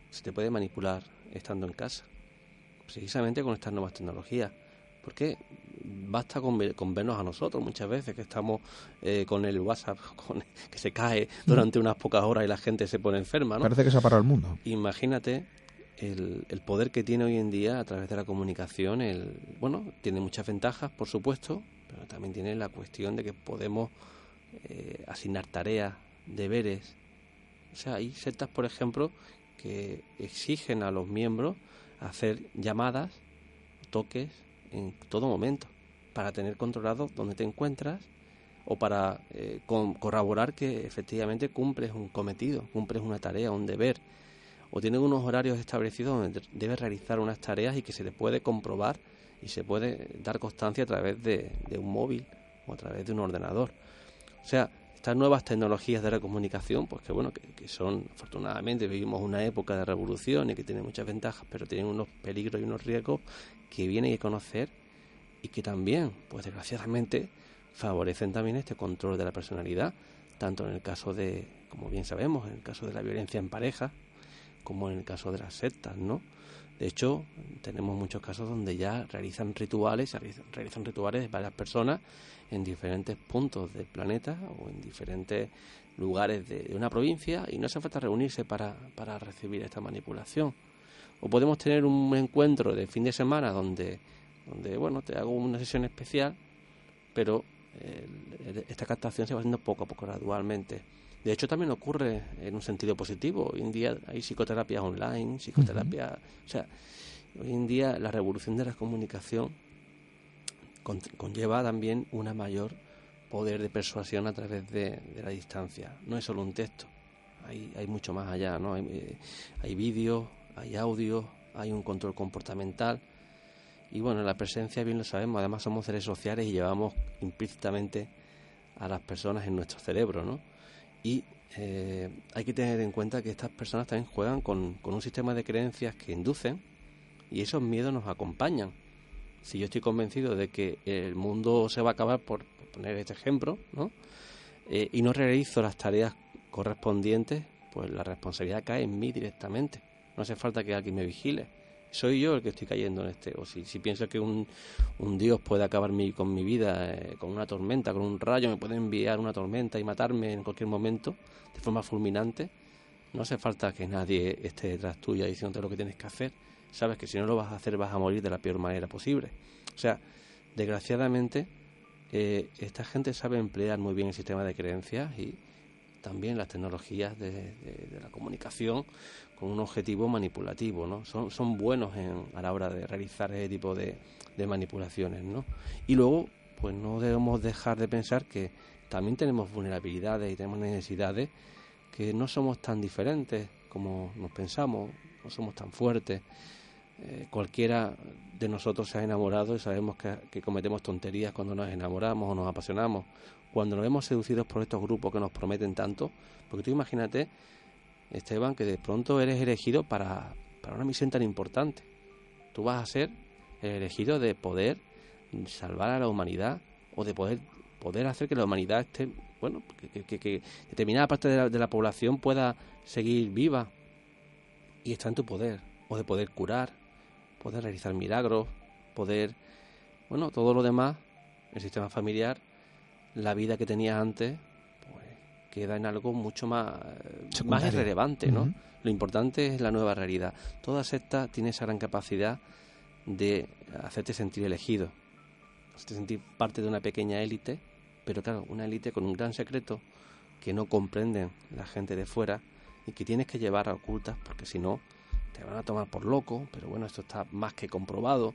se te puede manipular estando en casa, precisamente con estas nuevas tecnologías. Porque basta con, vernos a nosotros muchas veces que estamos eh, con el WhatsApp que se cae durante unas pocas horas y la gente se pone enferma. ¿no? Parece que se ha parado el mundo. Imagínate el, el, poder que tiene hoy en día a través de la comunicación. El, bueno, tiene muchas ventajas, por supuesto, pero también tiene la cuestión de que podemos eh, asignar tareas, deberes. O sea, hay sectas, por ejemplo, que exigen a los miembros hacer llamadas, toques en todo momento para tener controlado dónde te encuentras o para eh, corroborar que efectivamente cumples un cometido, cumples una tarea, un deber, o tienes unos horarios establecidos donde debes realizar unas tareas y que se te puede comprobar y se puede dar constancia a través de, un móvil o a través de un ordenador. O sea, estas nuevas tecnologías de la comunicación, pues que bueno, que, son, afortunadamente, vivimos una época de revolución y que tiene muchas ventajas, pero tienen unos peligros y unos riesgos que vienen a conocer y que también, pues desgraciadamente, favorecen también este control de la personalidad, tanto en el caso de, como bien sabemos, en el caso de la violencia en pareja, como en el caso de las sectas, ¿no? De hecho, tenemos muchos casos donde ya realizan rituales, realizan rituales varias personas en diferentes puntos del planeta o en diferentes lugares de, una provincia y no hace falta reunirse para, para recibir esta manipulación. O podemos tener un encuentro de fin de semana donde donde bueno te hago una sesión especial pero esta captación se va haciendo poco a poco gradualmente de hecho también ocurre en un sentido positivo. Hoy en día hay psicoterapia online psicoterapia o sea hoy en día la revolución de la comunicación conlleva también una mayor poder de persuasión a través de, la distancia. No es solo un texto hay, hay mucho más allá no hay, eh, hay vídeos hay audio hay un control comportamental. Y bueno, la presencia bien lo sabemos, además somos seres sociales y llevamos implícitamente a las personas en nuestro cerebro, ¿no? Y eh, hay que tener en cuenta que estas personas también juegan con, con un sistema de creencias que inducen y esos miedos nos acompañan. Si yo estoy convencido de que el mundo se va a acabar, por, poner este ejemplo, ¿no? Eh, y no realizo las tareas correspondientes, pues la responsabilidad cae en mí directamente. No hace falta que alguien me vigile soy yo el que estoy cayendo en este. O si, si pienso que un, un Dios puede acabar mi, con mi vida, eh, con una tormenta, con un rayo, me puede enviar una tormenta y matarme en cualquier momento, de forma fulminante, no hace falta que nadie esté detrás tuya diciéndote lo que tienes que hacer. Sabes que si no lo vas a hacer vas a morir de la peor manera posible. O sea, desgraciadamente, eh, esta gente sabe emplear muy bien el sistema de creencias y también las tecnologías de, la comunicación con un objetivo manipulativo, ¿no? Son, son buenos en, a la hora de realizar ese tipo de, de manipulaciones, ¿no? Y luego, pues no debemos dejar de pensar que también tenemos vulnerabilidades y tenemos necesidades que no somos tan diferentes como nos pensamos, no somos tan fuertes. Eh, cualquiera de nosotros se ha enamorado y sabemos que, cometemos tonterías cuando nos enamoramos o nos apasionamos, cuando nos vemos seducidos por estos grupos que nos prometen tanto, porque tú imagínate Esteban, que de pronto eres elegido para, para una misión tan importante. Tú vas a ser el elegido de poder salvar a la humanidad o de poder, poder hacer que la humanidad esté, bueno, que, que, determinada parte de la, de la población pueda seguir viva y está en tu poder. O de poder curar, poder realizar milagros, poder, bueno, todo lo demás, el sistema familiar, la vida que tenías antes, queda en algo mucho más, más irrelevante, ¿no? Lo importante es la nueva realidad. Toda secta tiene esa gran capacidad de hacerte sentir elegido, hacerte sentir parte de una pequeña élite, pero claro, una élite con un gran secreto que no comprenden la gente de fuera y que tienes que llevar a ocultas porque si no te van a tomar por loco, pero bueno, esto está más que comprobado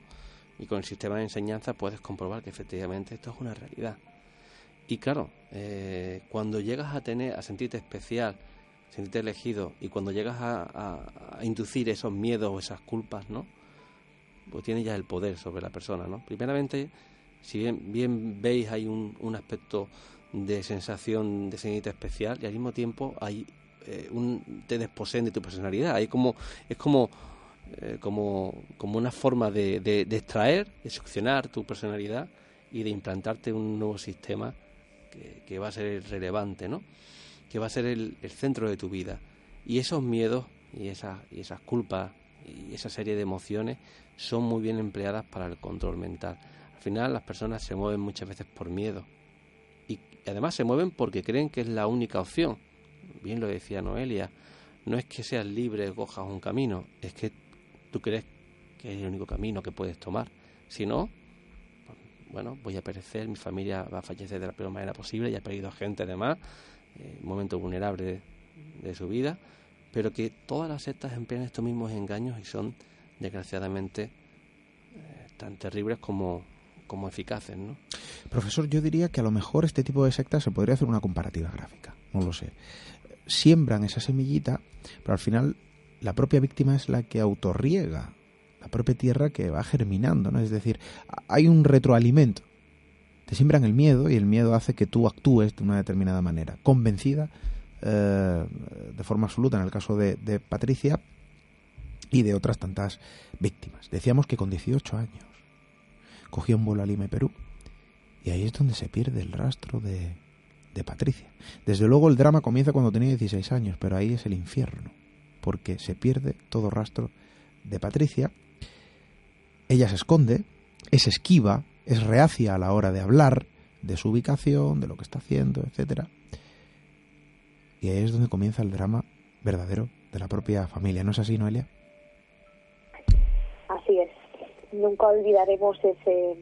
y con el sistema de enseñanza puedes comprobar que efectivamente esto es una realidad. Y claro, eh, cuando llegas a tener, a sentirte especial, sentirte elegido, y cuando llegas a, inducir esos miedos o esas culpas, ¿no? Pues tienes ya el poder sobre la persona, ¿no? Primeramente, si bien, bien veis, hay un, un aspecto de sensación de sentirte especial y al mismo tiempo hay eh, un te desposeen de tu personalidad. Hay como, es como, eh, como, como una forma de, de, de extraer, de succionar tu personalidad y de implantarte un nuevo sistema que, va a ser relevante, ¿no? Que va a ser el, centro de tu vida. Y esos miedos y esas, y esas culpas y esa serie de emociones son muy bien empleadas para el control mental. Al final las personas se mueven muchas veces por miedo y además se mueven porque creen que es la única opción. Bien lo decía Noelia, no es que seas libre, cojas un camino, es que tú crees que es el único camino que puedes tomar. Si no, bueno, voy a perecer, mi familia va a fallecer de la peor manera posible, ya ha perdido gente además, eh, momento vulnerable de, su vida, pero que todas las sectas emplean estos mismos engaños y son, desgraciadamente, eh, tan terribles como, como eficaces, ¿no? Profesor, yo diría que a lo mejor este tipo de sectas se podría hacer una comparativa gráfica, no lo sé. Siembran esa semillita, pero al final la propia víctima es la que autorriega la propia tierra que va germinando, ¿no? Es decir, hay un retroalimento. Te siembran el miedo y el miedo hace que tú actúes de una determinada manera, convencida eh, de forma absoluta en el caso de, Patricia y de otras tantas víctimas. Decíamos que con 18 años cogió un vuelo a Lima Perú y ahí es donde se pierde el rastro de, de Patricia. Desde luego el drama comienza cuando tenía 16 años, pero ahí es el infierno, porque se pierde todo rastro de Patricia ella se esconde, es esquiva, es reacia a la hora de hablar de su ubicación, de lo que está haciendo, etcétera. Y ahí es donde comienza el drama verdadero de la propia familia. ¿No es así, Noelia? Así es. Nunca olvidaremos ese,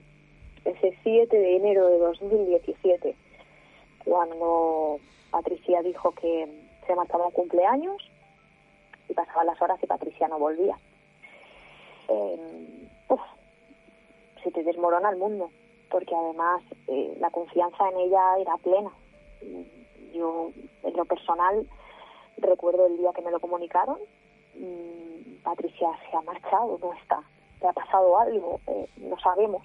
ese 7 de enero de 2017, cuando Patricia dijo que se marcaba un cumpleaños y pasaban las horas y Patricia no volvía. Eh, se te desmorona el mundo, porque además eh, la confianza en ella era plena. Yo, en lo personal, recuerdo el día que me lo comunicaron, mm, Patricia se ha marchado, no está, le ha pasado algo, eh, no sabemos.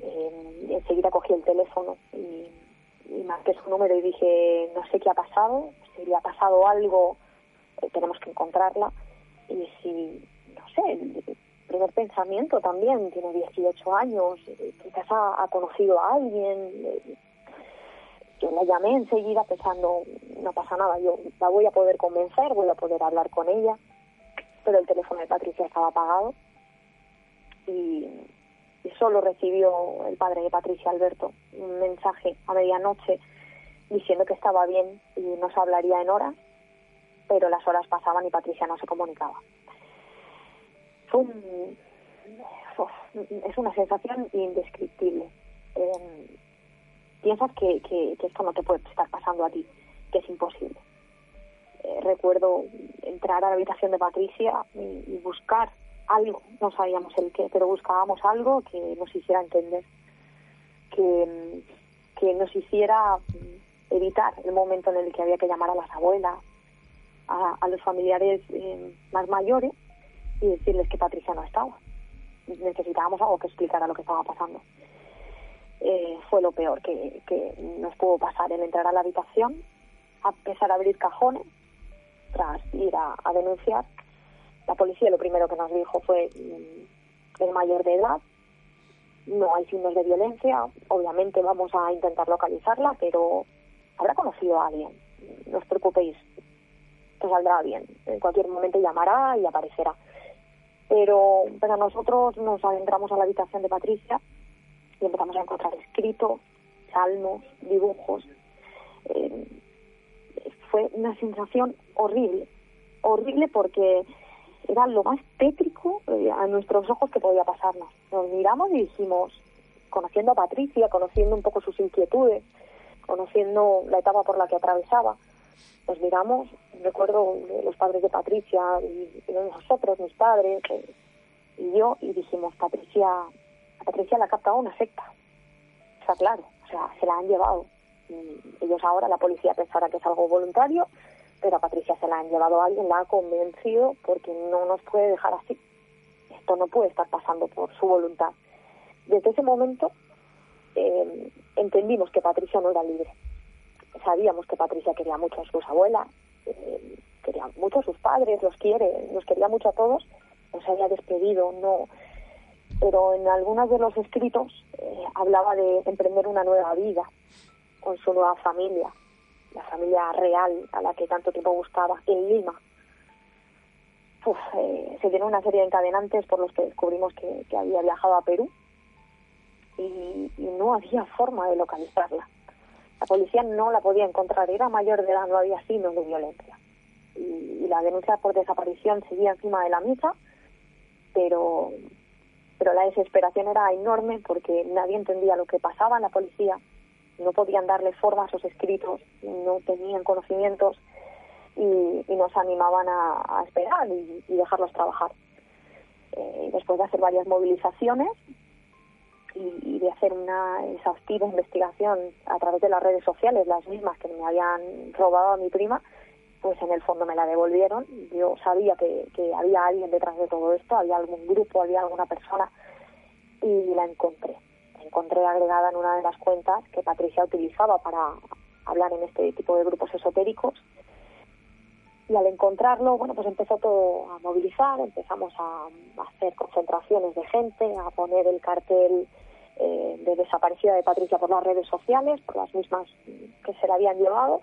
Eh, enseguida cogí el teléfono y, y marqué su número y dije, no sé qué ha pasado, si le ha pasado algo, tenemos que encontrarla. Y si, no sé, primer pensamiento también, tiene 18 años, eh, quizás ha, conocido a alguien. Eh, yo la llamé enseguida pensando, no pasa nada, yo la voy a poder convencer, voy a poder hablar con ella, pero el teléfono de Patricia estaba apagado y, y solo recibió el padre de Patricia, Alberto, un mensaje a medianoche diciendo que estaba bien y nos hablaría en horas, pero las horas pasaban y Patricia no se comunicaba es una sensación indescriptible. Eh, piensas que, que, esto no te puede estar pasando a ti, que es imposible. Eh, recuerdo entrar a la habitación de Patricia y, buscar algo, no sabíamos el qué, pero buscábamos algo que nos hiciera entender, que, que nos hiciera evitar el momento en el que había que llamar a las abuelas, a, a los familiares eh, más mayores y decirles que Patricia no estaba. Necesitábamos algo que explicara lo que estaba pasando. Eh, fue lo peor que, que nos pudo pasar, el entrar a la habitación, a empezar a abrir cajones, tras ir a, denunciar. La policía lo primero que nos dijo fue mm, el mayor de edad, no hay signos de violencia, obviamente vamos a intentar localizarla, pero habrá conocido a alguien, no os preocupéis, que saldrá bien, en cualquier momento llamará y aparecerá. Pero, pero nosotros nos adentramos a la habitación de Patricia y empezamos a encontrar escritos, salmos, dibujos. Eh, fue una sensación horrible, horrible porque era lo más tétrico eh, a nuestros ojos que podía pasarnos. Nos miramos y dijimos, conociendo a Patricia, conociendo un poco sus inquietudes, conociendo la etapa por la que atravesaba, nos miramos, recuerdo los padres de Patricia y, nosotros, mis padres eh, y yo, y dijimos, Patricia, a Patricia la ha captado una secta. Está claro, o sea, se la han llevado. ellos ahora, la policía pensará que es algo voluntario, pero a Patricia se la han llevado a alguien, la ha convencido porque no nos puede dejar así. Esto no puede estar pasando por su voluntad. Desde ese momento eh, entendimos que Patricia no era libre sabíamos que Patricia quería mucho a sus abuelas, eh, quería mucho a sus padres, los quiere, los quería mucho a todos, no se había despedido, no. Pero en algunos de los escritos eh, hablaba de emprender una nueva vida con su nueva familia, la familia real a la que tanto tiempo buscaba, en Lima. eh, se dieron una serie de encadenantes por los que descubrimos que, había viajado a Perú y, no había forma de localizarla. La policía no la podía encontrar, era mayor de edad, no había signos de violencia. Y, la denuncia por desaparición seguía encima de la mesa, pero, pero la desesperación era enorme porque nadie entendía lo que pasaba en la policía, no podían darle forma a esos escritos, no tenían conocimientos y, nos animaban a, esperar y, dejarlos trabajar. Eh, después de hacer varias movilizaciones y, de hacer una exhaustiva investigación a través de las redes sociales, las mismas que me habían robado a mi prima, pues en el fondo me la devolvieron. Yo sabía que, que había alguien detrás de todo esto, había algún grupo, había alguna persona y la encontré. La encontré agregada en una de las cuentas que Patricia utilizaba para hablar en este tipo de grupos esotéricos y al encontrarlo, bueno, pues empezó todo a movilizar, empezamos a, hacer concentraciones de gente, a poner el cartel eh, de desaparecida de Patricia por las redes sociales, por las mismas que se la habían llevado,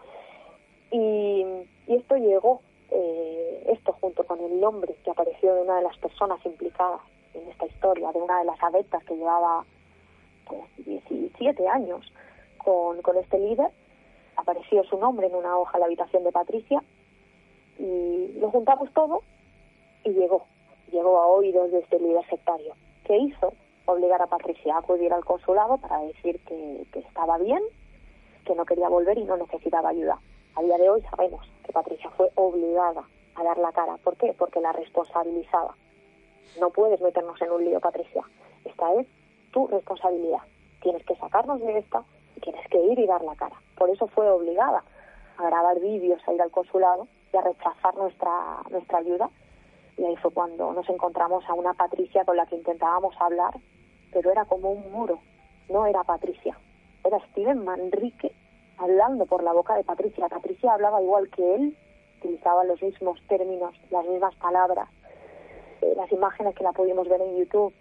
y, esto llegó, eh, esto junto con el nombre que apareció de una de las personas implicadas en esta historia, de una de las adeptas que llevaba pues, 17 años con, con este líder, apareció su nombre en una hoja en la habitación de Patricia, y lo juntamos todo y llegó, llegó a oídos de este líder sectario. ¿Qué hizo? Obligar a Patricia a acudir al consulado para decir que, estaba bien, que no quería volver y no necesitaba ayuda. A día de hoy sabemos que Patricia fue obligada a dar la cara. ¿Por qué? Porque la responsabilizaba. No puedes meternos en un lío, Patricia. Esta es tu responsabilidad. Tienes que sacarnos de esta y tienes que ir y dar la cara. Por eso fue obligada a grabar vídeos, a ir al consulado a rechazar nuestra, nuestra ayuda. Y ahí fue cuando nos encontramos a una Patricia con la que intentábamos hablar, pero era como un muro, no era Patricia, era Steven Manrique hablando por la boca de Patricia. Patricia hablaba igual que él, utilizaba los mismos términos, las mismas palabras. Eh, las imágenes que la pudimos ver en YouTube,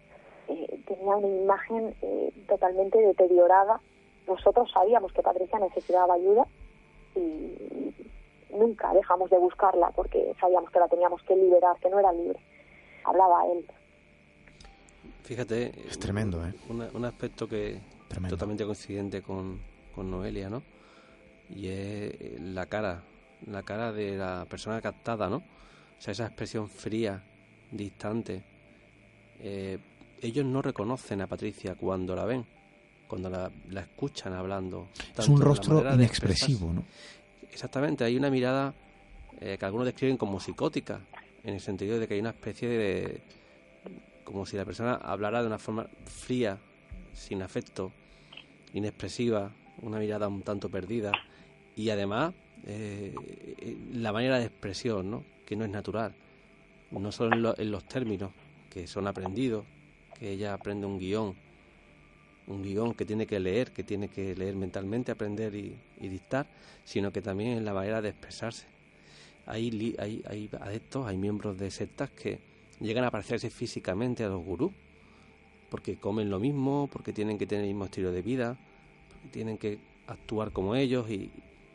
eh, tenía una imagen eh, totalmente deteriorada. Nosotros sabíamos que Patricia necesitaba ayuda y, nunca dejamos de buscarla porque sabíamos que la teníamos que liberar, que no era libre. Hablaba él. Fíjate. Es tremendo, ¿eh? un aspecto que totalmente coincidente con, con Noelia, ¿no? Y es la cara, la cara de la persona captada, ¿no? O sea, esa expresión fría, distante. Eh, ellos no reconocen a Patricia cuando la ven, cuando la, la escuchan hablando. Es un rostro inexpresivo, ¿no? Exactamente, hay una mirada eh, que algunos describen como psicótica, en el sentido de que hay una especie de... como si la persona hablara de una forma fría, sin afecto, inexpresiva, una mirada un tanto perdida y además eh, la manera de expresión, ¿no? que no es natural, no solo en los términos que son aprendidos, que ella aprende un guion un guion que tiene que leer, que tiene que leer mentalmente, aprender y, dictar, sino que también en la manera de expresarse. Hay, hay, hay adeptos, hay miembros de sectas que llegan a parecerse físicamente a los gurús, porque comen lo mismo, porque tienen que tener el mismo estilo de vida, porque tienen que actuar como ellos y,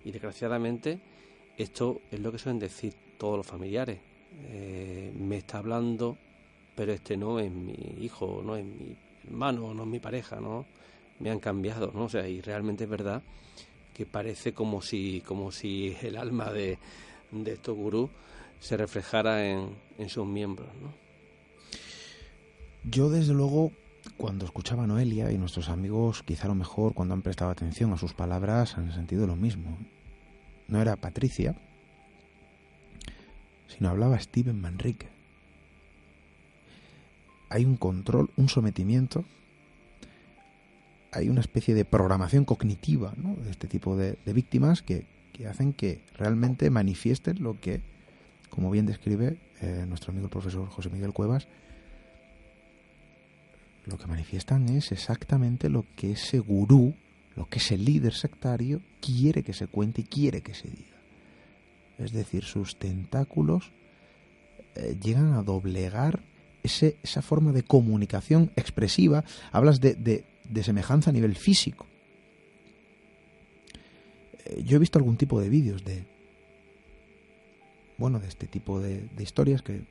desgraciadamente esto es lo que suelen decir todos los familiares. Eh, me está hablando, pero este no es mi hijo, no es mi hermano, no es mi pareja, ¿no? Me han cambiado, ¿no? O sea, y realmente es verdad que parece como si, como si el alma de estos gurús se reflejara en, en sus miembros, ¿no? Yo, desde luego, cuando escuchaba a Noelia y nuestros amigos, quizá a lo mejor cuando han prestado atención a sus palabras, han sentido lo mismo. No era Patricia, sino hablaba Steven Manrique hay un control, un sometimiento, hay una especie de programación cognitiva de este tipo de, víctimas que, hacen que realmente manifiesten lo que, como bien describe eh, nuestro amigo el profesor José Miguel Cuevas, lo que manifiestan es exactamente lo que ese gurú, lo que ese líder sectario quiere que se cuente y quiere que se diga. Es decir, sus tentáculos eh, llegan a doblegar esa forma de comunicación expresiva, hablas de, semejanza a nivel físico. Eh, yo he visto algún tipo de vídeos de, bueno, de este tipo de, historias que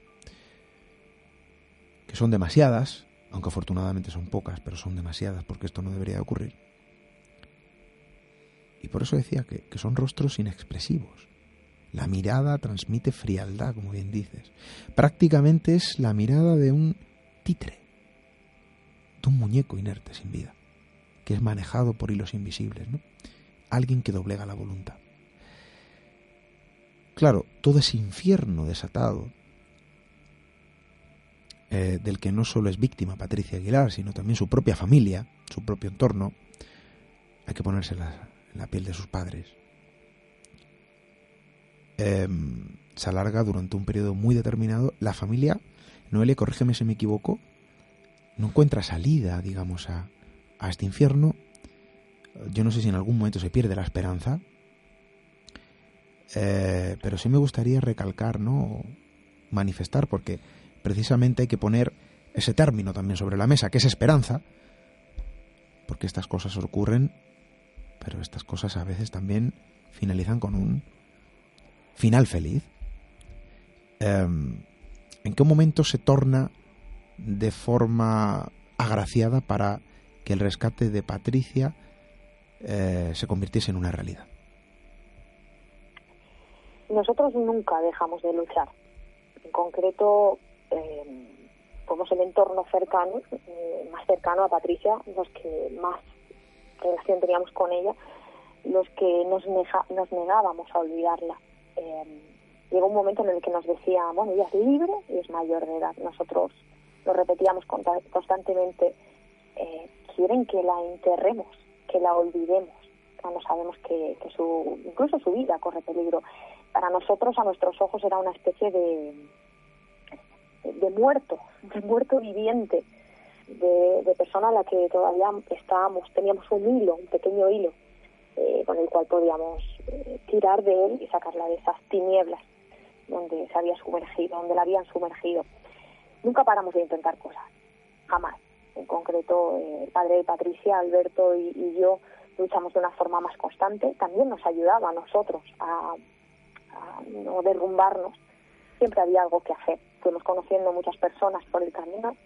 que son demasiadas, aunque afortunadamente son pocas, pero son demasiadas porque esto no debería ocurrir. Y por eso decía que, que son rostros inexpresivos. La mirada transmite frialdad, como bien dices. Prácticamente es la mirada de un títere, de un muñeco inerte sin vida, que es manejado por hilos invisibles, ¿no? Alguien que doblega la voluntad. Claro, todo ese infierno desatado, eh, del que no solo es víctima Patricia Aguilar, sino también su propia familia, su propio entorno, hay que ponerse en la, piel de sus padres. Em, se alarga durante un periodo muy determinado. La familia, Noelia, corrígeme si me equivoco, no encuentra salida, digamos, a, a este infierno. Yo no sé si en algún momento se pierde la esperanza, eh, pero sí me gustaría recalcar, ¿no? Manifestar, porque precisamente hay que poner ese término también sobre la mesa, que es esperanza, porque estas cosas ocurren, pero estas cosas a veces también finalizan con un final feliz. Em, ¿En qué momento se torna de forma agraciada para que el rescate de Patricia eh, se convirtiese en una realidad? Nosotros nunca dejamos de luchar. En concreto, eh, el entorno cercano, eh, más cercano a Patricia, los que más relación teníamos con ella, los que nos, nos negábamos a olvidarla. Eh, llegó un momento en el que nos decía, bueno, ella es libre y es mayor de edad. Nosotros lo repetíamos constantemente, eh, quieren que la enterremos, que la olvidemos, cuando sabemos que, que su, incluso su vida corre peligro para nosotros, a nuestros ojos, era una especie de, de muerto, de muerto viviente, de, persona a la que todavía estábamos, teníamos un hilo, un pequeño hilo, eh, con el cual podíamos eh, tirar de él y sacarla de esas tinieblas donde se había sumergido, donde la habían sumergido. Nunca paramos de intentar cosas, jamás. En concreto, eh, el padre de Patricia, Alberto y yo luchamos de una forma más constante. También nos ayudaba a nosotros a no derrumbarnos, siempre había algo que hacer. Fuimos conociendo muchas personas por el camino,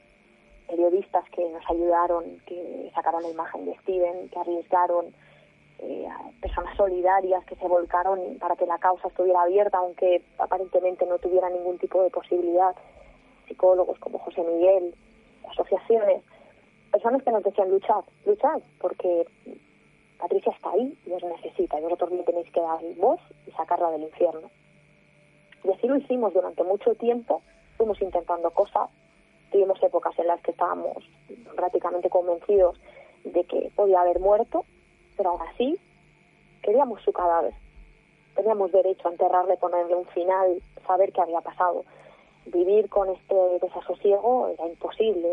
periodistas que nos ayudaron, que sacaron la imagen de Steven, que arriesgaron, eh, personas solidarias que se volcaron para que la causa estuviera abierta, aunque aparentemente no tuviera ningún tipo de posibilidad, psicólogos como José Miguel, asociaciones, personas que nos decían luchar, luchar, porque Patricia está ahí y os necesita y vosotros le tenéis que dar voz y sacarla del infierno. Y así lo hicimos durante mucho tiempo, fuimos intentando cosas, tuvimos épocas en las que estábamos prácticamente convencidos de que podía haber muerto, pero aún así queríamos su cadáver. Teníamos derecho a enterrarle, ponerle un final, saber qué había pasado. Vivir con este desasosiego era imposible,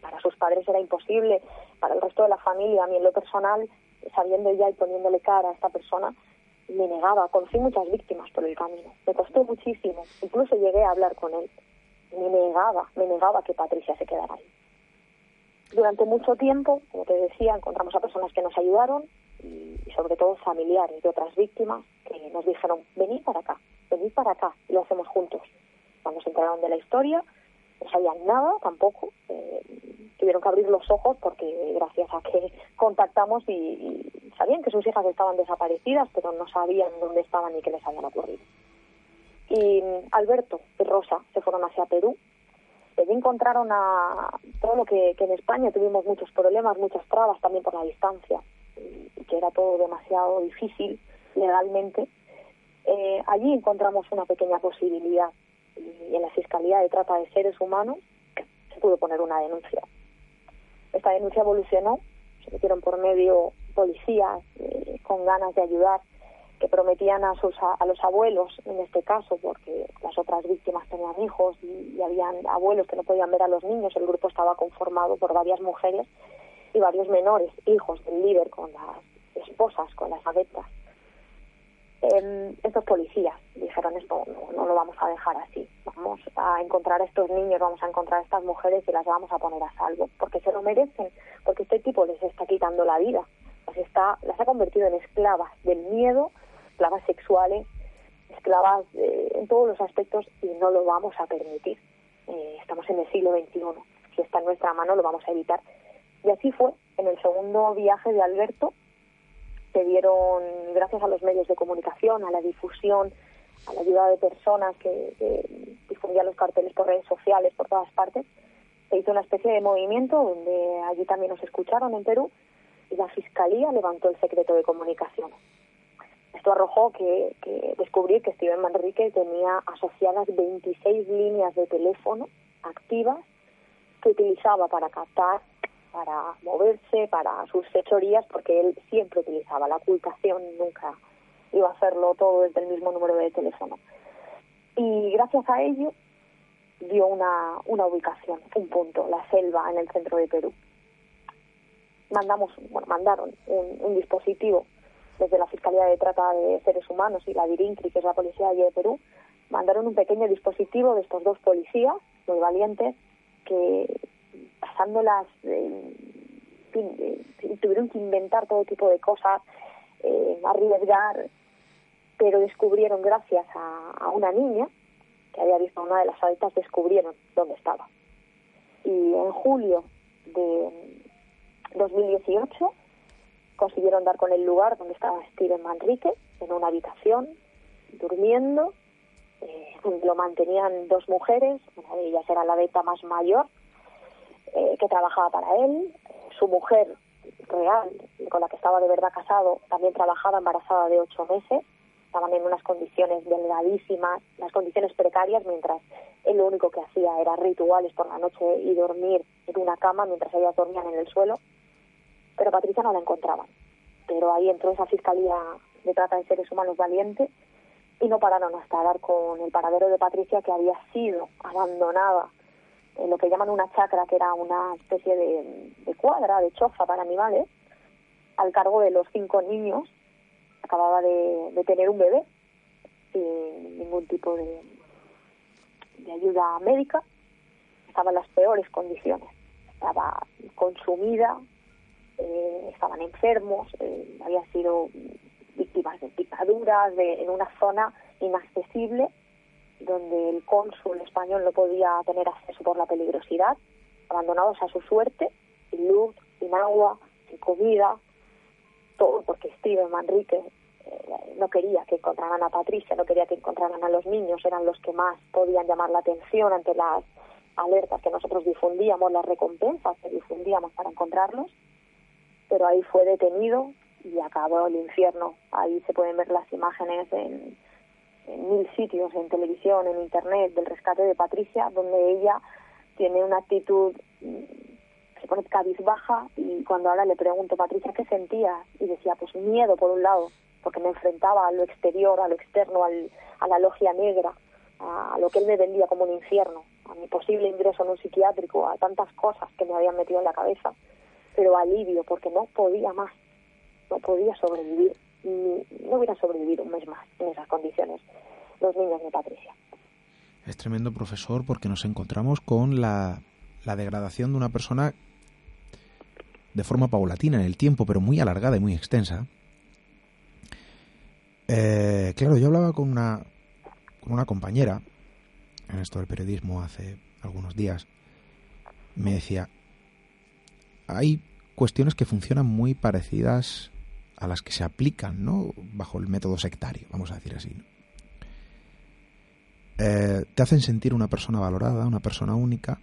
para sus padres era imposible, para el resto de la familia, a mí en lo personal sabiendo ya y poniéndole cara a esta persona, me negaba. Conocí muchas víctimas por el camino. Me costó muchísimo. Incluso llegué a hablar con él. Me negaba, me negaba que Patricia se quedara ahí. Durante mucho tiempo, como te decía, encontramos a personas que nos ayudaron y, sobre todo familiares de otras víctimas que nos dijeron, venid para acá, venid para acá y lo hacemos juntos. Cuando se enteraron de la historia, no sabían nada tampoco, eh, tuvieron que abrir los ojos porque gracias a que contactamos y, sabían que sus hijas estaban desaparecidas, pero no sabían dónde estaban ni qué les habían ocurrido. Y Alberto y Rosa se fueron hacia Perú. Allí encontraron a todo lo que, en España tuvimos muchos problemas, muchas trabas también por la distancia, que era todo demasiado difícil legalmente. Eh, allí encontramos una pequeña posibilidad y en la Fiscalía de Trata de Seres Humanos se pudo poner una denuncia. Esta denuncia evolucionó, se metieron por medio policías eh, con ganas de ayudar, que prometían a, sus, a, los abuelos, en este caso, porque las otras víctimas tenían hijos y, y habían abuelos que no podían ver a los niños, el grupo estaba conformado por varias mujeres y varios menores, hijos del líder con las esposas, con las adeptas eh, estos policías dijeron esto no, lo vamos a dejar así vamos a encontrar a estos niños vamos a encontrar a estas mujeres y las vamos a poner a salvo porque se lo merecen porque este tipo les está quitando la vida las está las ha convertido en esclavas del miedo esclavas sexuales esclavas en todos los aspectos y no lo vamos a permitir eh, estamos en el siglo XXI. Si está en nuestra mano, lo vamos a evitar. Y así fue. En el segundo viaje de Alberto, se dieron, gracias a los medios de comunicación, a la difusión, a la ayuda de personas que, que difundían los carteles por redes sociales, por todas partes, se hizo una especie de movimiento donde allí también nos escucharon en Perú y la Fiscalía levantó el secreto de comunicación. Esto arrojó que, que que Steven Manrique tenía asociadas 26 líneas de teléfono activas que utilizaba para captar, para moverse, para sus fechorías, porque él siempre utilizaba la ocultación, nunca iba a hacerlo todo desde el mismo número de teléfono. Y gracias a ello dio una, una ubicación, un punto, la selva en el centro de Perú. Mandamos, bueno, mandaron un, dispositivo desde la Fiscalía de Trata de Seres Humanos y la DIRINCRI, que es la policía de allí de Perú, mandaron un pequeño dispositivo de estos dos policías muy valientes que pasándolas, eh, eh, tuvieron que inventar todo tipo de cosas, eh, arriesgar, pero descubrieron gracias a, una niña que había visto a una de las adictas, descubrieron dónde estaba. Y en julio de 2018 consiguieron dar con el lugar donde estaba Steven Manrique, en una habitación, durmiendo, eh, lo mantenían dos mujeres, una de ellas era la beta más mayor, eh, que trabajaba para él, su mujer real, con la que estaba de verdad casado, también trabajaba embarazada de ocho meses, estaban en unas condiciones delgadísimas, las condiciones precarias, mientras él lo único que hacía era rituales por la noche y dormir en una cama mientras ellas dormían en el suelo. Pero Patricia no la encontraban. Pero ahí entró esa fiscalía de trata de seres humanos valiente y no pararon hasta dar con el paradero de Patricia que había sido abandonada lo que llaman una chacra, que era una especie de, cuadra, de choza para animales, al cargo de los cinco niños acababa de, tener un bebé sin ningún tipo de, ayuda médica, estaba en las peores condiciones, estaba consumida, eh, estaban enfermos, eh, había sido víctimas de picaduras, de, en una zona inaccesible donde el cónsul español no podía tener acceso por la peligrosidad, abandonados a su suerte, sin luz, sin agua, sin comida, todo porque Steven Manrique eh, no quería que encontraran a Patricia, no quería que encontraran a los niños, eran los que más podían llamar la atención ante las alertas que nosotros difundíamos, las recompensas que difundíamos para encontrarlos, pero ahí fue detenido y acabó el infierno. Ahí se pueden ver las imágenes en, en mil sitios, en televisión, en internet, del rescate de Patricia, donde ella tiene una actitud mm, se pone cabizbaja y cuando ahora le pregunto, Patricia, ¿qué sentía? Y decía, pues miedo por un lado, porque me enfrentaba a lo exterior, a lo externo, al, a la logia negra, a, lo que él me vendía como un infierno, a mi posible ingreso en un psiquiátrico, a tantas cosas que me habían metido en la cabeza, pero alivio, porque no podía más, no podía sobrevivir, ni, no hubiera sobrevivido un mes más en esas condiciones los niños de Patricia. Es tremendo, profesor, porque nos encontramos con la, la degradación de una persona de forma paulatina en el tiempo, pero muy alargada y muy extensa. Eh, claro, yo hablaba con una, con una compañera en esto del periodismo hace algunos días. Me decía, hay cuestiones que funcionan muy parecidas a las que se aplican, ¿no? Bajo el método sectario, vamos a decir así. Eh, te hacen sentir una persona valorada, una persona única,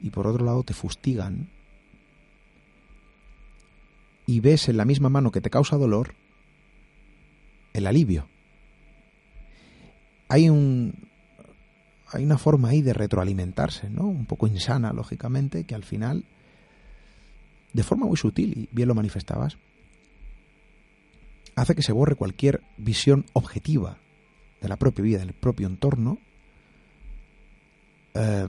y por otro lado te fustigan y ves en la misma mano que te causa dolor el alivio. Hay un hay una forma ahí de retroalimentarse, ¿no? Un poco insana, lógicamente, que al final, de forma muy sutil, y bien lo manifestabas, hace que se borre cualquier visión objetiva de la propia vida, del propio entorno, eh,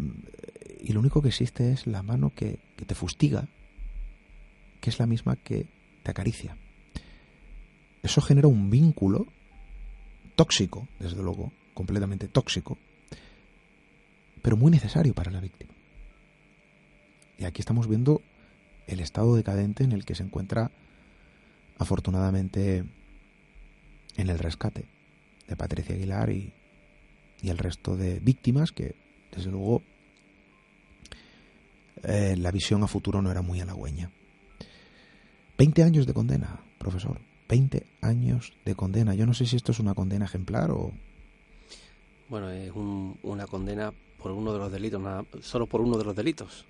y lo único que existe es la mano que te fustiga, que es la misma que te acaricia. Eso genera un vínculo tóxico, desde luego, completamente tóxico, pero muy necesario para la víctima. Y aquí estamos viendo el estado decadente en el que se encuentra, afortunadamente, en el rescate de Patricia Aguilar y, y el resto de víctimas que, desde luego, eh, la visión a futuro no era muy halagüeña. 20 años de condena, profesor. 20 años de condena. Yo no sé si esto es una condena ejemplar o... Bueno, es una condena por uno de los delitos, solo por uno de los delitos.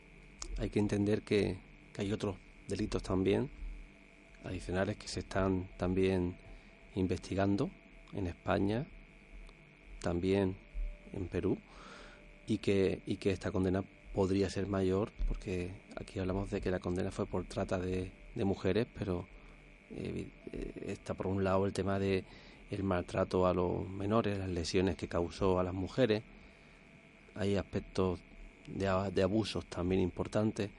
Hay que entender que, hay otros delitos también adicionales que se están también investigando en España, también en Perú, y que, y que esta condena podría ser mayor, porque aquí hablamos de que la condena fue por trata de, de mujeres, pero eh, está por un lado el tema de el maltrato a los menores, las lesiones que causó a las mujeres, hay aspectos de abusos también importantes.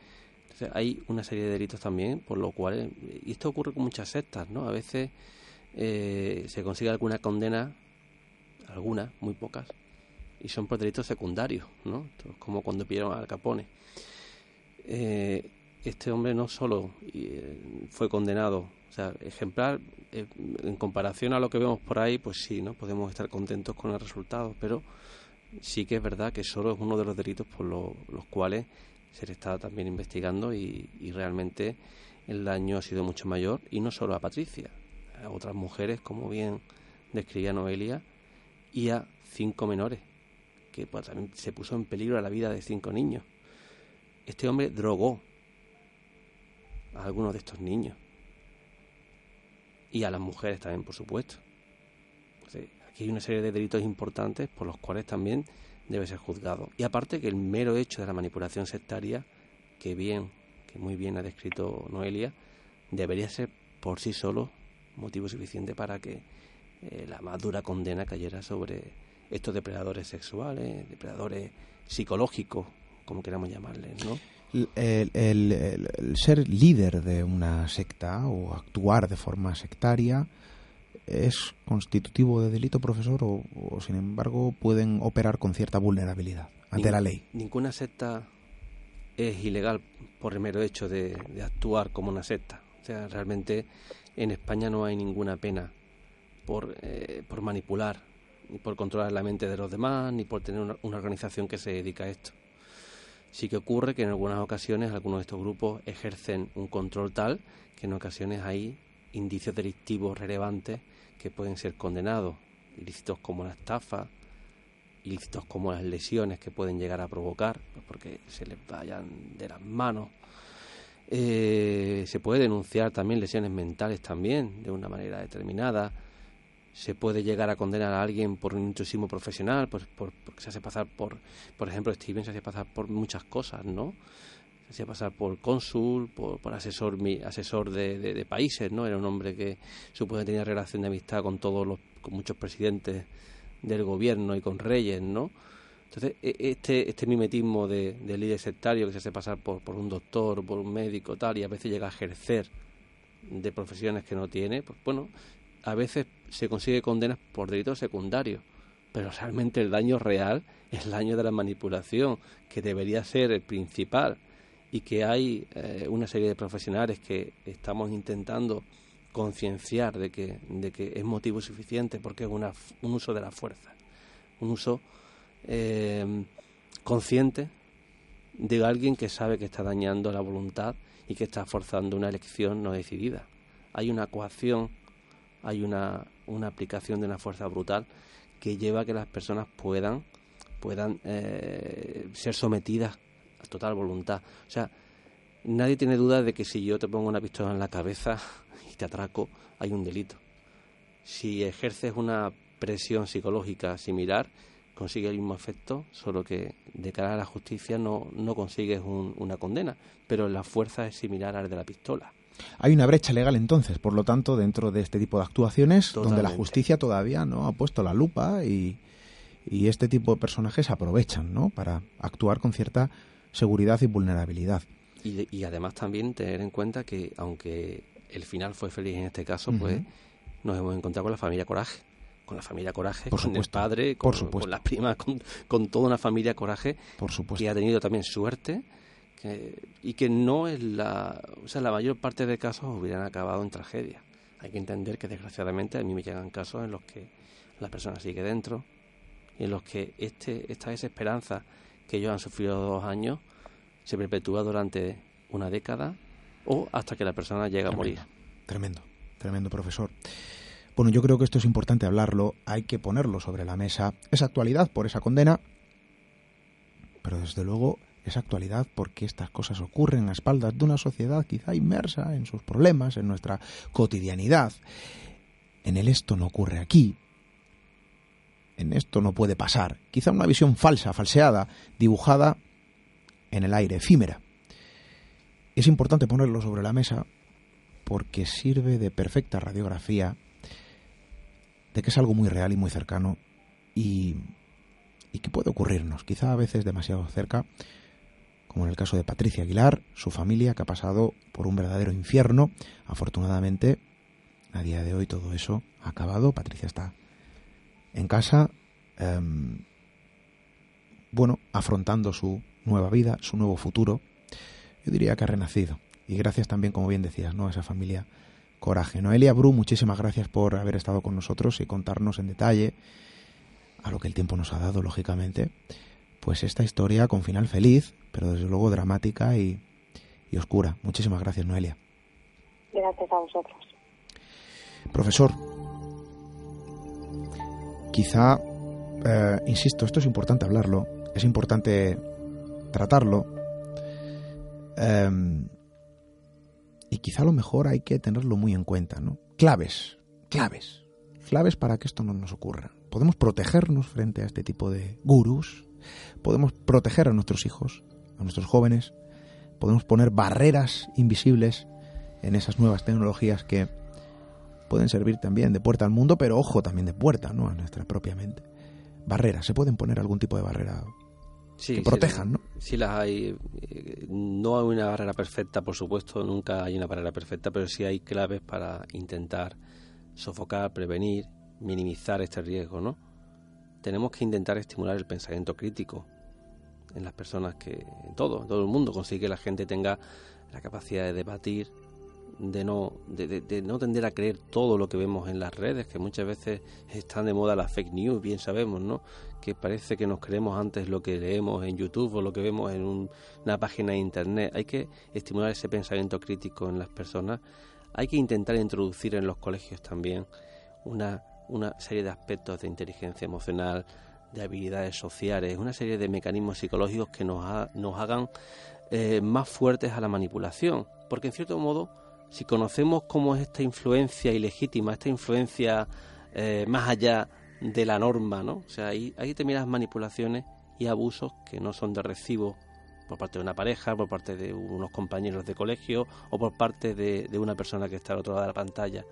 Hay una serie de delitos también, por lo cual, y esto ocurre con muchas sectas, ¿no? A veces eh, se consigue alguna condena, algunas, muy pocas, y son por delitos secundarios, ¿no? como cuando pidieron al Capone. Eh, este hombre no solo eh, fue condenado, o sea, ejemplar, eh, en comparación a lo que vemos por ahí, pues sí, ¿no? Podemos estar contentos con el resultado, pero sí que es verdad que solo es uno de los delitos por los cuales se le está también investigando y, realmente el daño ha sido mucho mayor, y no solo a Patricia, a otras mujeres, como bien describía Noelia, y a cinco menores, que pues, también se puso en peligro la vida de cinco niños. Este hombre drogó a algunos de estos niños. Y a las mujeres también, por supuesto. aquí hay una serie de delitos importantes por los cuales también debe ser juzgado. Y aparte que el mero hecho de la manipulación sectaria, que bien, que muy bien ha descrito Noelia, debería ser por sí solo motivo suficiente para que eh, la más dura condena cayera sobre estos depredadores sexuales, depredadores psicológicos, como queramos llamarles, ¿no? el, ser líder de una secta o actuar de forma sectaria es constitutivo de delito, profesor, o, sin embargo pueden operar con cierta vulnerabilidad ante la ley. Ninguna secta es ilegal por el mero hecho de, actuar como una secta. O sea, realmente en España no hay ninguna pena por, eh, por manipular, ni por controlar la mente de los demás, ni por tener una organización que se dedica a esto. Sí que ocurre que en algunas ocasiones algunos de estos grupos ejercen un control tal que en ocasiones hay indicios delictivos relevantes que pueden ser condenados, ilícitos como la estafa, ilícitos como las lesiones que pueden llegar a provocar, pues porque se les vayan de las manos. Eh, se puede denunciar también lesiones mentales también, de una manera determinada se puede llegar a condenar a alguien por un intrusismo profesional, pues por, porque se hace pasar por, por ejemplo, Steven se hace pasar por muchas cosas, ¿no? Hacía pasar por cónsul, por, asesor, asesor de, de, países, ¿no? Era un hombre que supone tenía relación de amistad con todos los, con muchos presidentes del gobierno y con reyes, ¿no? Entonces, e, este, este mimetismo de, de líder sectario que se hace pasar por, por un doctor, por un médico, tal, y a veces llega a ejercer de profesiones que no tiene, pues bueno, a veces se consigue condenas por delitos secundarios, pero realmente el daño real es el daño de la manipulación, que debería ser el principal, y que hay eh, una serie de profesionales que estamos intentando concienciar de que, de que es motivo suficiente porque es una, un uso de la fuerza, un uso eh, consciente de alguien que sabe que está dañando la voluntad y que está forzando una elección no decidida. Hay una coacción hay una, una aplicación de una fuerza brutal que lleva a que las personas puedan, puedan eh, ser sometidas total voluntad. O sea, nadie tiene duda de que si yo te pongo una pistola en la cabeza y te atraco, hay un delito. Si ejerces una presión psicológica similar, consigue el mismo efecto, solo que de cara a la justicia no, no consigues una condena, pero la fuerza es similar a la de la pistola. Hay una brecha legal entonces, por lo tanto, dentro de este tipo de actuaciones, donde la justicia todavía no ha puesto la lupa y, y este tipo de personajes aprovechan ¿no? para actuar con cierta seguridad y vulnerabilidad. Y, además también tener en cuenta que, aunque el final fue feliz en este caso, pues nos hemos encontrado con la familia Coraje. Con la familia Coraje, con el padre, con, con las primas, con, con, toda una familia Coraje por supuesto. que ha tenido también suerte y que no es la, o sea, la mayor parte de casos hubieran acabado en tragedia. Hay que entender que desgraciadamente a mí me llegan casos en los que la persona sigue dentro en los que este, esta desesperanza que ellos han sufrido dos años se perpetúa durante una década o hasta que la persona llega a morir. Tremendo, tremendo profesor. Bueno, yo creo que esto es importante hablarlo, hay que ponerlo sobre la mesa. Es actualidad por esa condena, pero desde luego es actualidad porque estas cosas ocurren a espaldas de una sociedad quizá inmersa en sus problemas, en nuestra cotidianidad. En el esto no ocurre aquí. En esto no puede pasar. Quizá una visión falsa, falseada, dibujada en el aire, efímera. Es importante ponerlo sobre la mesa porque sirve de perfecta radiografía de que es algo muy real y muy cercano y, que puede ocurrirnos, quizá a veces demasiado cerca, como en el caso de Patricia Aguilar, su familia que ha pasado por un verdadero infierno. Afortunadamente, a día de hoy todo eso ha acabado. Patricia está en casa, em, bueno, afrontando su nueva vida, su nuevo futuro. Yo diría que ha renacido. Y gracias también, como bien decías, ¿no? a esa familia Coraje. Noelia Bru, muchísimas gracias por haber estado con nosotros y contarnos en detalle, a lo que el tiempo nos ha dado, lógicamente, pues esta historia con final feliz, pero desde luego dramática y, oscura. Muchísimas gracias, Noelia. Gracias a vosotros. Profesor, quizá, eh, insisto, esto es importante hablarlo, es importante tratarlo, em, y quizá a lo mejor hay que tenerlo muy en cuenta, ¿no? Claves, claves, claves para que esto no nos ocurra. Podemos protegernos frente a este tipo de gurús, podemos proteger a nuestros hijos, a nuestros jóvenes, podemos poner barreras invisibles en esas nuevas tecnologías que pueden servir también de puerta al mundo, pero ojo también de puerta, ¿no? A nuestra propia mente. Barreras, se pueden poner algún tipo de barrera que protejan, ¿no? Sí las hay. Eh, no hay una barrera perfecta, por supuesto, nunca hay una barrera perfecta, pero sí hay claves para intentar sofocar, prevenir, minimizar este riesgo, ¿no? tenemos que intentar estimular el pensamiento crítico en las personas que, en todo, en todo el mundo, conseguir que la gente tenga la capacidad de debatir, de no, de, no tender a creer todo lo que vemos en las redes, que muchas veces están de moda las fake news, bien sabemos, ¿no? Que parece que nos creemos antes lo que leemos en YouTube o lo que vemos en una página de Internet. Hay que estimular ese pensamiento crítico en las personas. Hay que intentar introducir en los colegios también una una serie de aspectos de inteligencia emocional, de habilidades sociales, una serie de mecanismos psicológicos que nos, nos hagan eh, más fuertes a la manipulación. Porque en cierto modo, si conocemos cómo es esta influencia ilegítima, esta influencia eh, más allá de la norma, ¿no? O sea, hay, hay determinadas manipulaciones y abusos que no son de recibo por parte de una pareja, por parte de unos compañeros de colegio o por parte de, una persona que está al otro lado de la pantalla.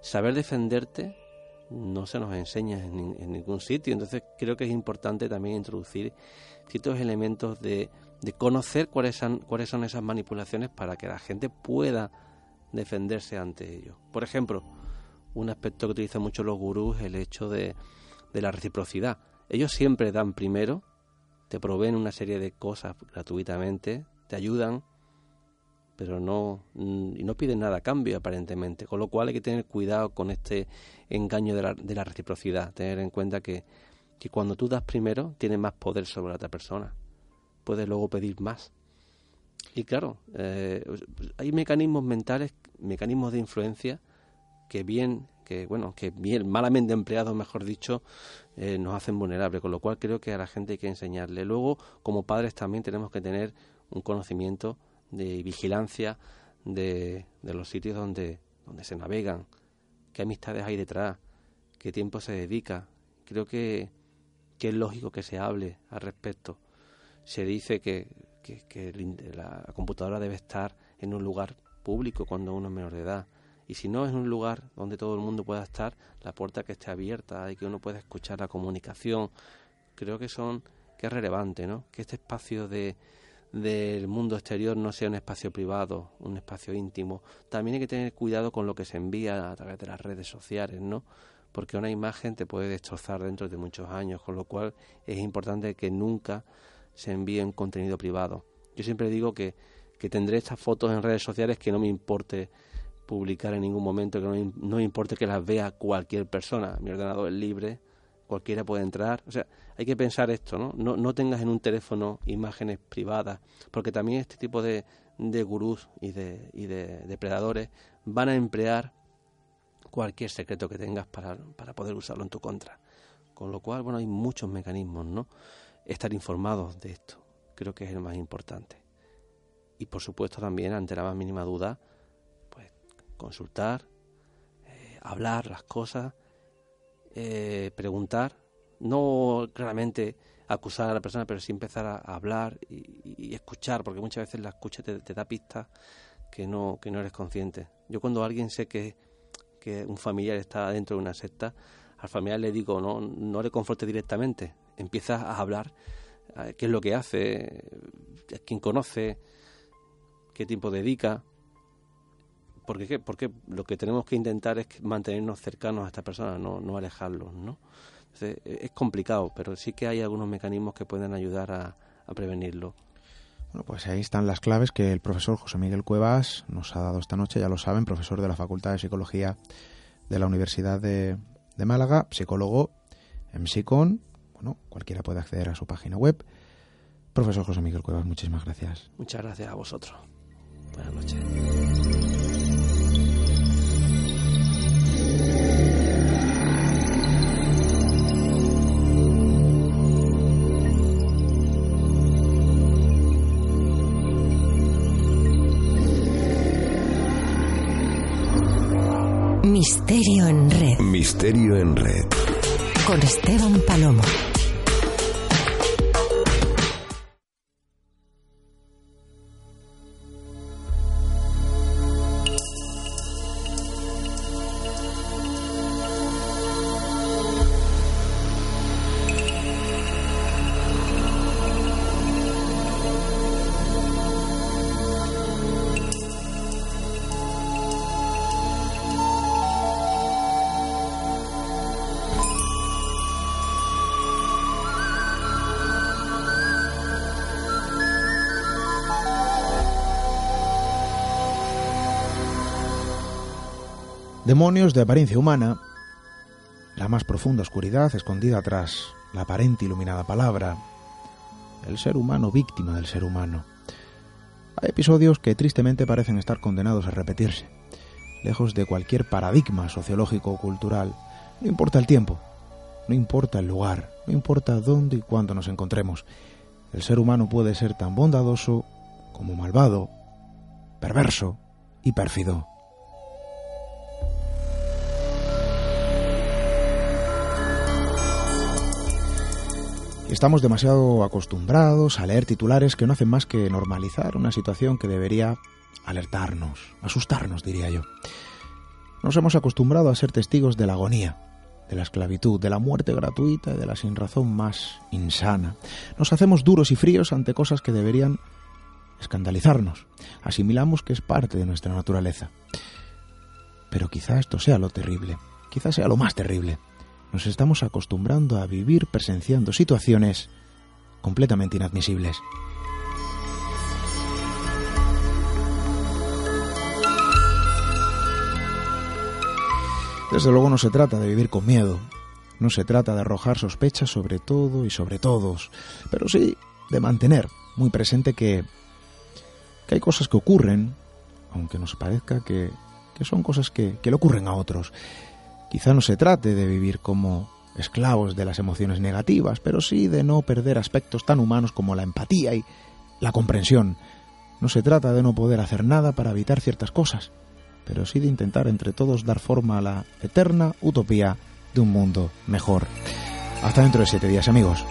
Saber defenderte no se nos enseña en, ningún sitio. Entonces creo que es importante también introducir ciertos elementos de, de conocer cuáles son, cuáles son esas manipulaciones para que la gente pueda defenderse ante ello. Por ejemplo, un aspecto que utilizan mucho los gurús es el hecho de, la reciprocidad. Ellos siempre dan primero, te proveen una serie de cosas gratuitamente, te ayudan, pero no, y no piden nada a cambio aparentemente, con lo cual hay que tener cuidado con este engaño de la, de la reciprocidad, tener en cuenta que, que cuando tú das primero tienes más poder sobre la otra persona, puedes luego pedir más. Y claro, eh, hay mecanismos mentales, mecanismos de influencia que bien, que bueno, que bien, malamente empleados, mejor dicho, eh, nos hacen vulnerables, con lo cual creo que a la gente hay que enseñarle. Luego, como padres también tenemos que tener un conocimiento de vigilancia de, de los sitios donde, donde se navegan, qué amistades hay detrás, qué tiempo se dedica. Creo que, que es lógico que se hable al respecto. Se dice que, que, la computadora debe estar en un lugar público cuando uno es menor de edad. Y si no es un lugar donde todo el mundo pueda estar, la puerta que esté abierta y que uno pueda escuchar la comunicación, creo que son que es relevante, ¿no? Que este espacio de, del mundo exterior no sea un espacio privado, un espacio íntimo. También hay que tener cuidado con lo que se envía a través de las redes sociales, ¿no? Porque una imagen te puede destrozar dentro de muchos años, con lo cual es importante que nunca se envíe un contenido privado. Yo siempre digo que, que tendré estas fotos en redes sociales que no me importe publicar en ningún momento, que no, no me importe que las vea cualquier persona. Mi ordenador es libre, cualquiera puede entrar. O sea, hay que pensar esto, ¿no? No, no tengas en un teléfono imágenes privadas, porque también este tipo de, de gurús y de, y de depredadores van a emplear cualquier secreto que tengas para, para poder usarlo en tu contra. Con lo cual, bueno, hay muchos mecanismos, ¿no? Estar informados de esto, creo que es el más importante. Y por supuesto también, ante la más mínima duda, pues consultar, eh, hablar las cosas, eh, preguntar, no claramente acusar a la persona, pero sí empezar a, hablar y, escuchar, porque muchas veces la escucha te, da pistas que no, que no eres consciente. Yo cuando alguien sé que, que un familiar está dentro de una secta, al familiar le digo, no, no le conforte directamente, empieza a hablar qué es lo que hace, quién conoce, qué tiempo dedica. Porque, ¿qué? porque lo que tenemos que intentar es mantenernos cercanos a esta persona, no, no alejarlos, ¿no? es complicado, pero sí que hay algunos mecanismos que pueden ayudar a, prevenirlo. Bueno, pues ahí están las claves que el profesor José Miguel Cuevas nos ha dado esta noche, ya lo saben, profesor de la Facultad de Psicología de la Universidad de, Málaga, psicólogo en Psicon. Bueno, cualquiera puede acceder a su página web. Profesor José Miguel Cuevas, muchísimas gracias. Muchas gracias a vosotros. Buenas noches. Misterio en red. Misterio en red. Con Esteban Palomo. Demonios de apariencia humana, la más profunda oscuridad escondida tras la aparente iluminada palabra, el ser humano víctima del ser humano. Hay episodios que tristemente parecen estar condenados a repetirse, lejos de cualquier paradigma sociológico o cultural. No importa el tiempo, no importa el lugar, no importa dónde y cuándo nos encontremos. El ser humano puede ser tan bondadoso como malvado, perverso y pérfido. Estamos demasiado acostumbrados a leer titulares que no hacen más que normalizar una situación que debería alertarnos, asustarnos, diría yo. Nos hemos acostumbrado a ser testigos de la agonía, de la esclavitud, de la muerte gratuita y de la sinrazón más insana. Nos hacemos duros y fríos ante cosas que deberían escandalizarnos. Asimilamos que es parte de nuestra naturaleza. Pero quizá esto sea lo terrible, quizá sea lo más terrible nos estamos acostumbrando a vivir presenciando situaciones completamente inadmisibles. Desde luego no se trata de vivir con miedo, no se trata de arrojar sospechas sobre todo y sobre todos, pero sí de mantener muy presente que, que hay cosas que ocurren, aunque nos parezca que, que son cosas que, que le ocurren a otros, Quizá no se trate de vivir como esclavos de las emociones negativas, pero sí de no perder aspectos tan humanos como la empatía y la comprensión. No se trata de no poder hacer nada para evitar ciertas cosas, pero sí de intentar entre todos dar forma a la eterna utopía de un mundo mejor. Hasta dentro de siete días, amigos.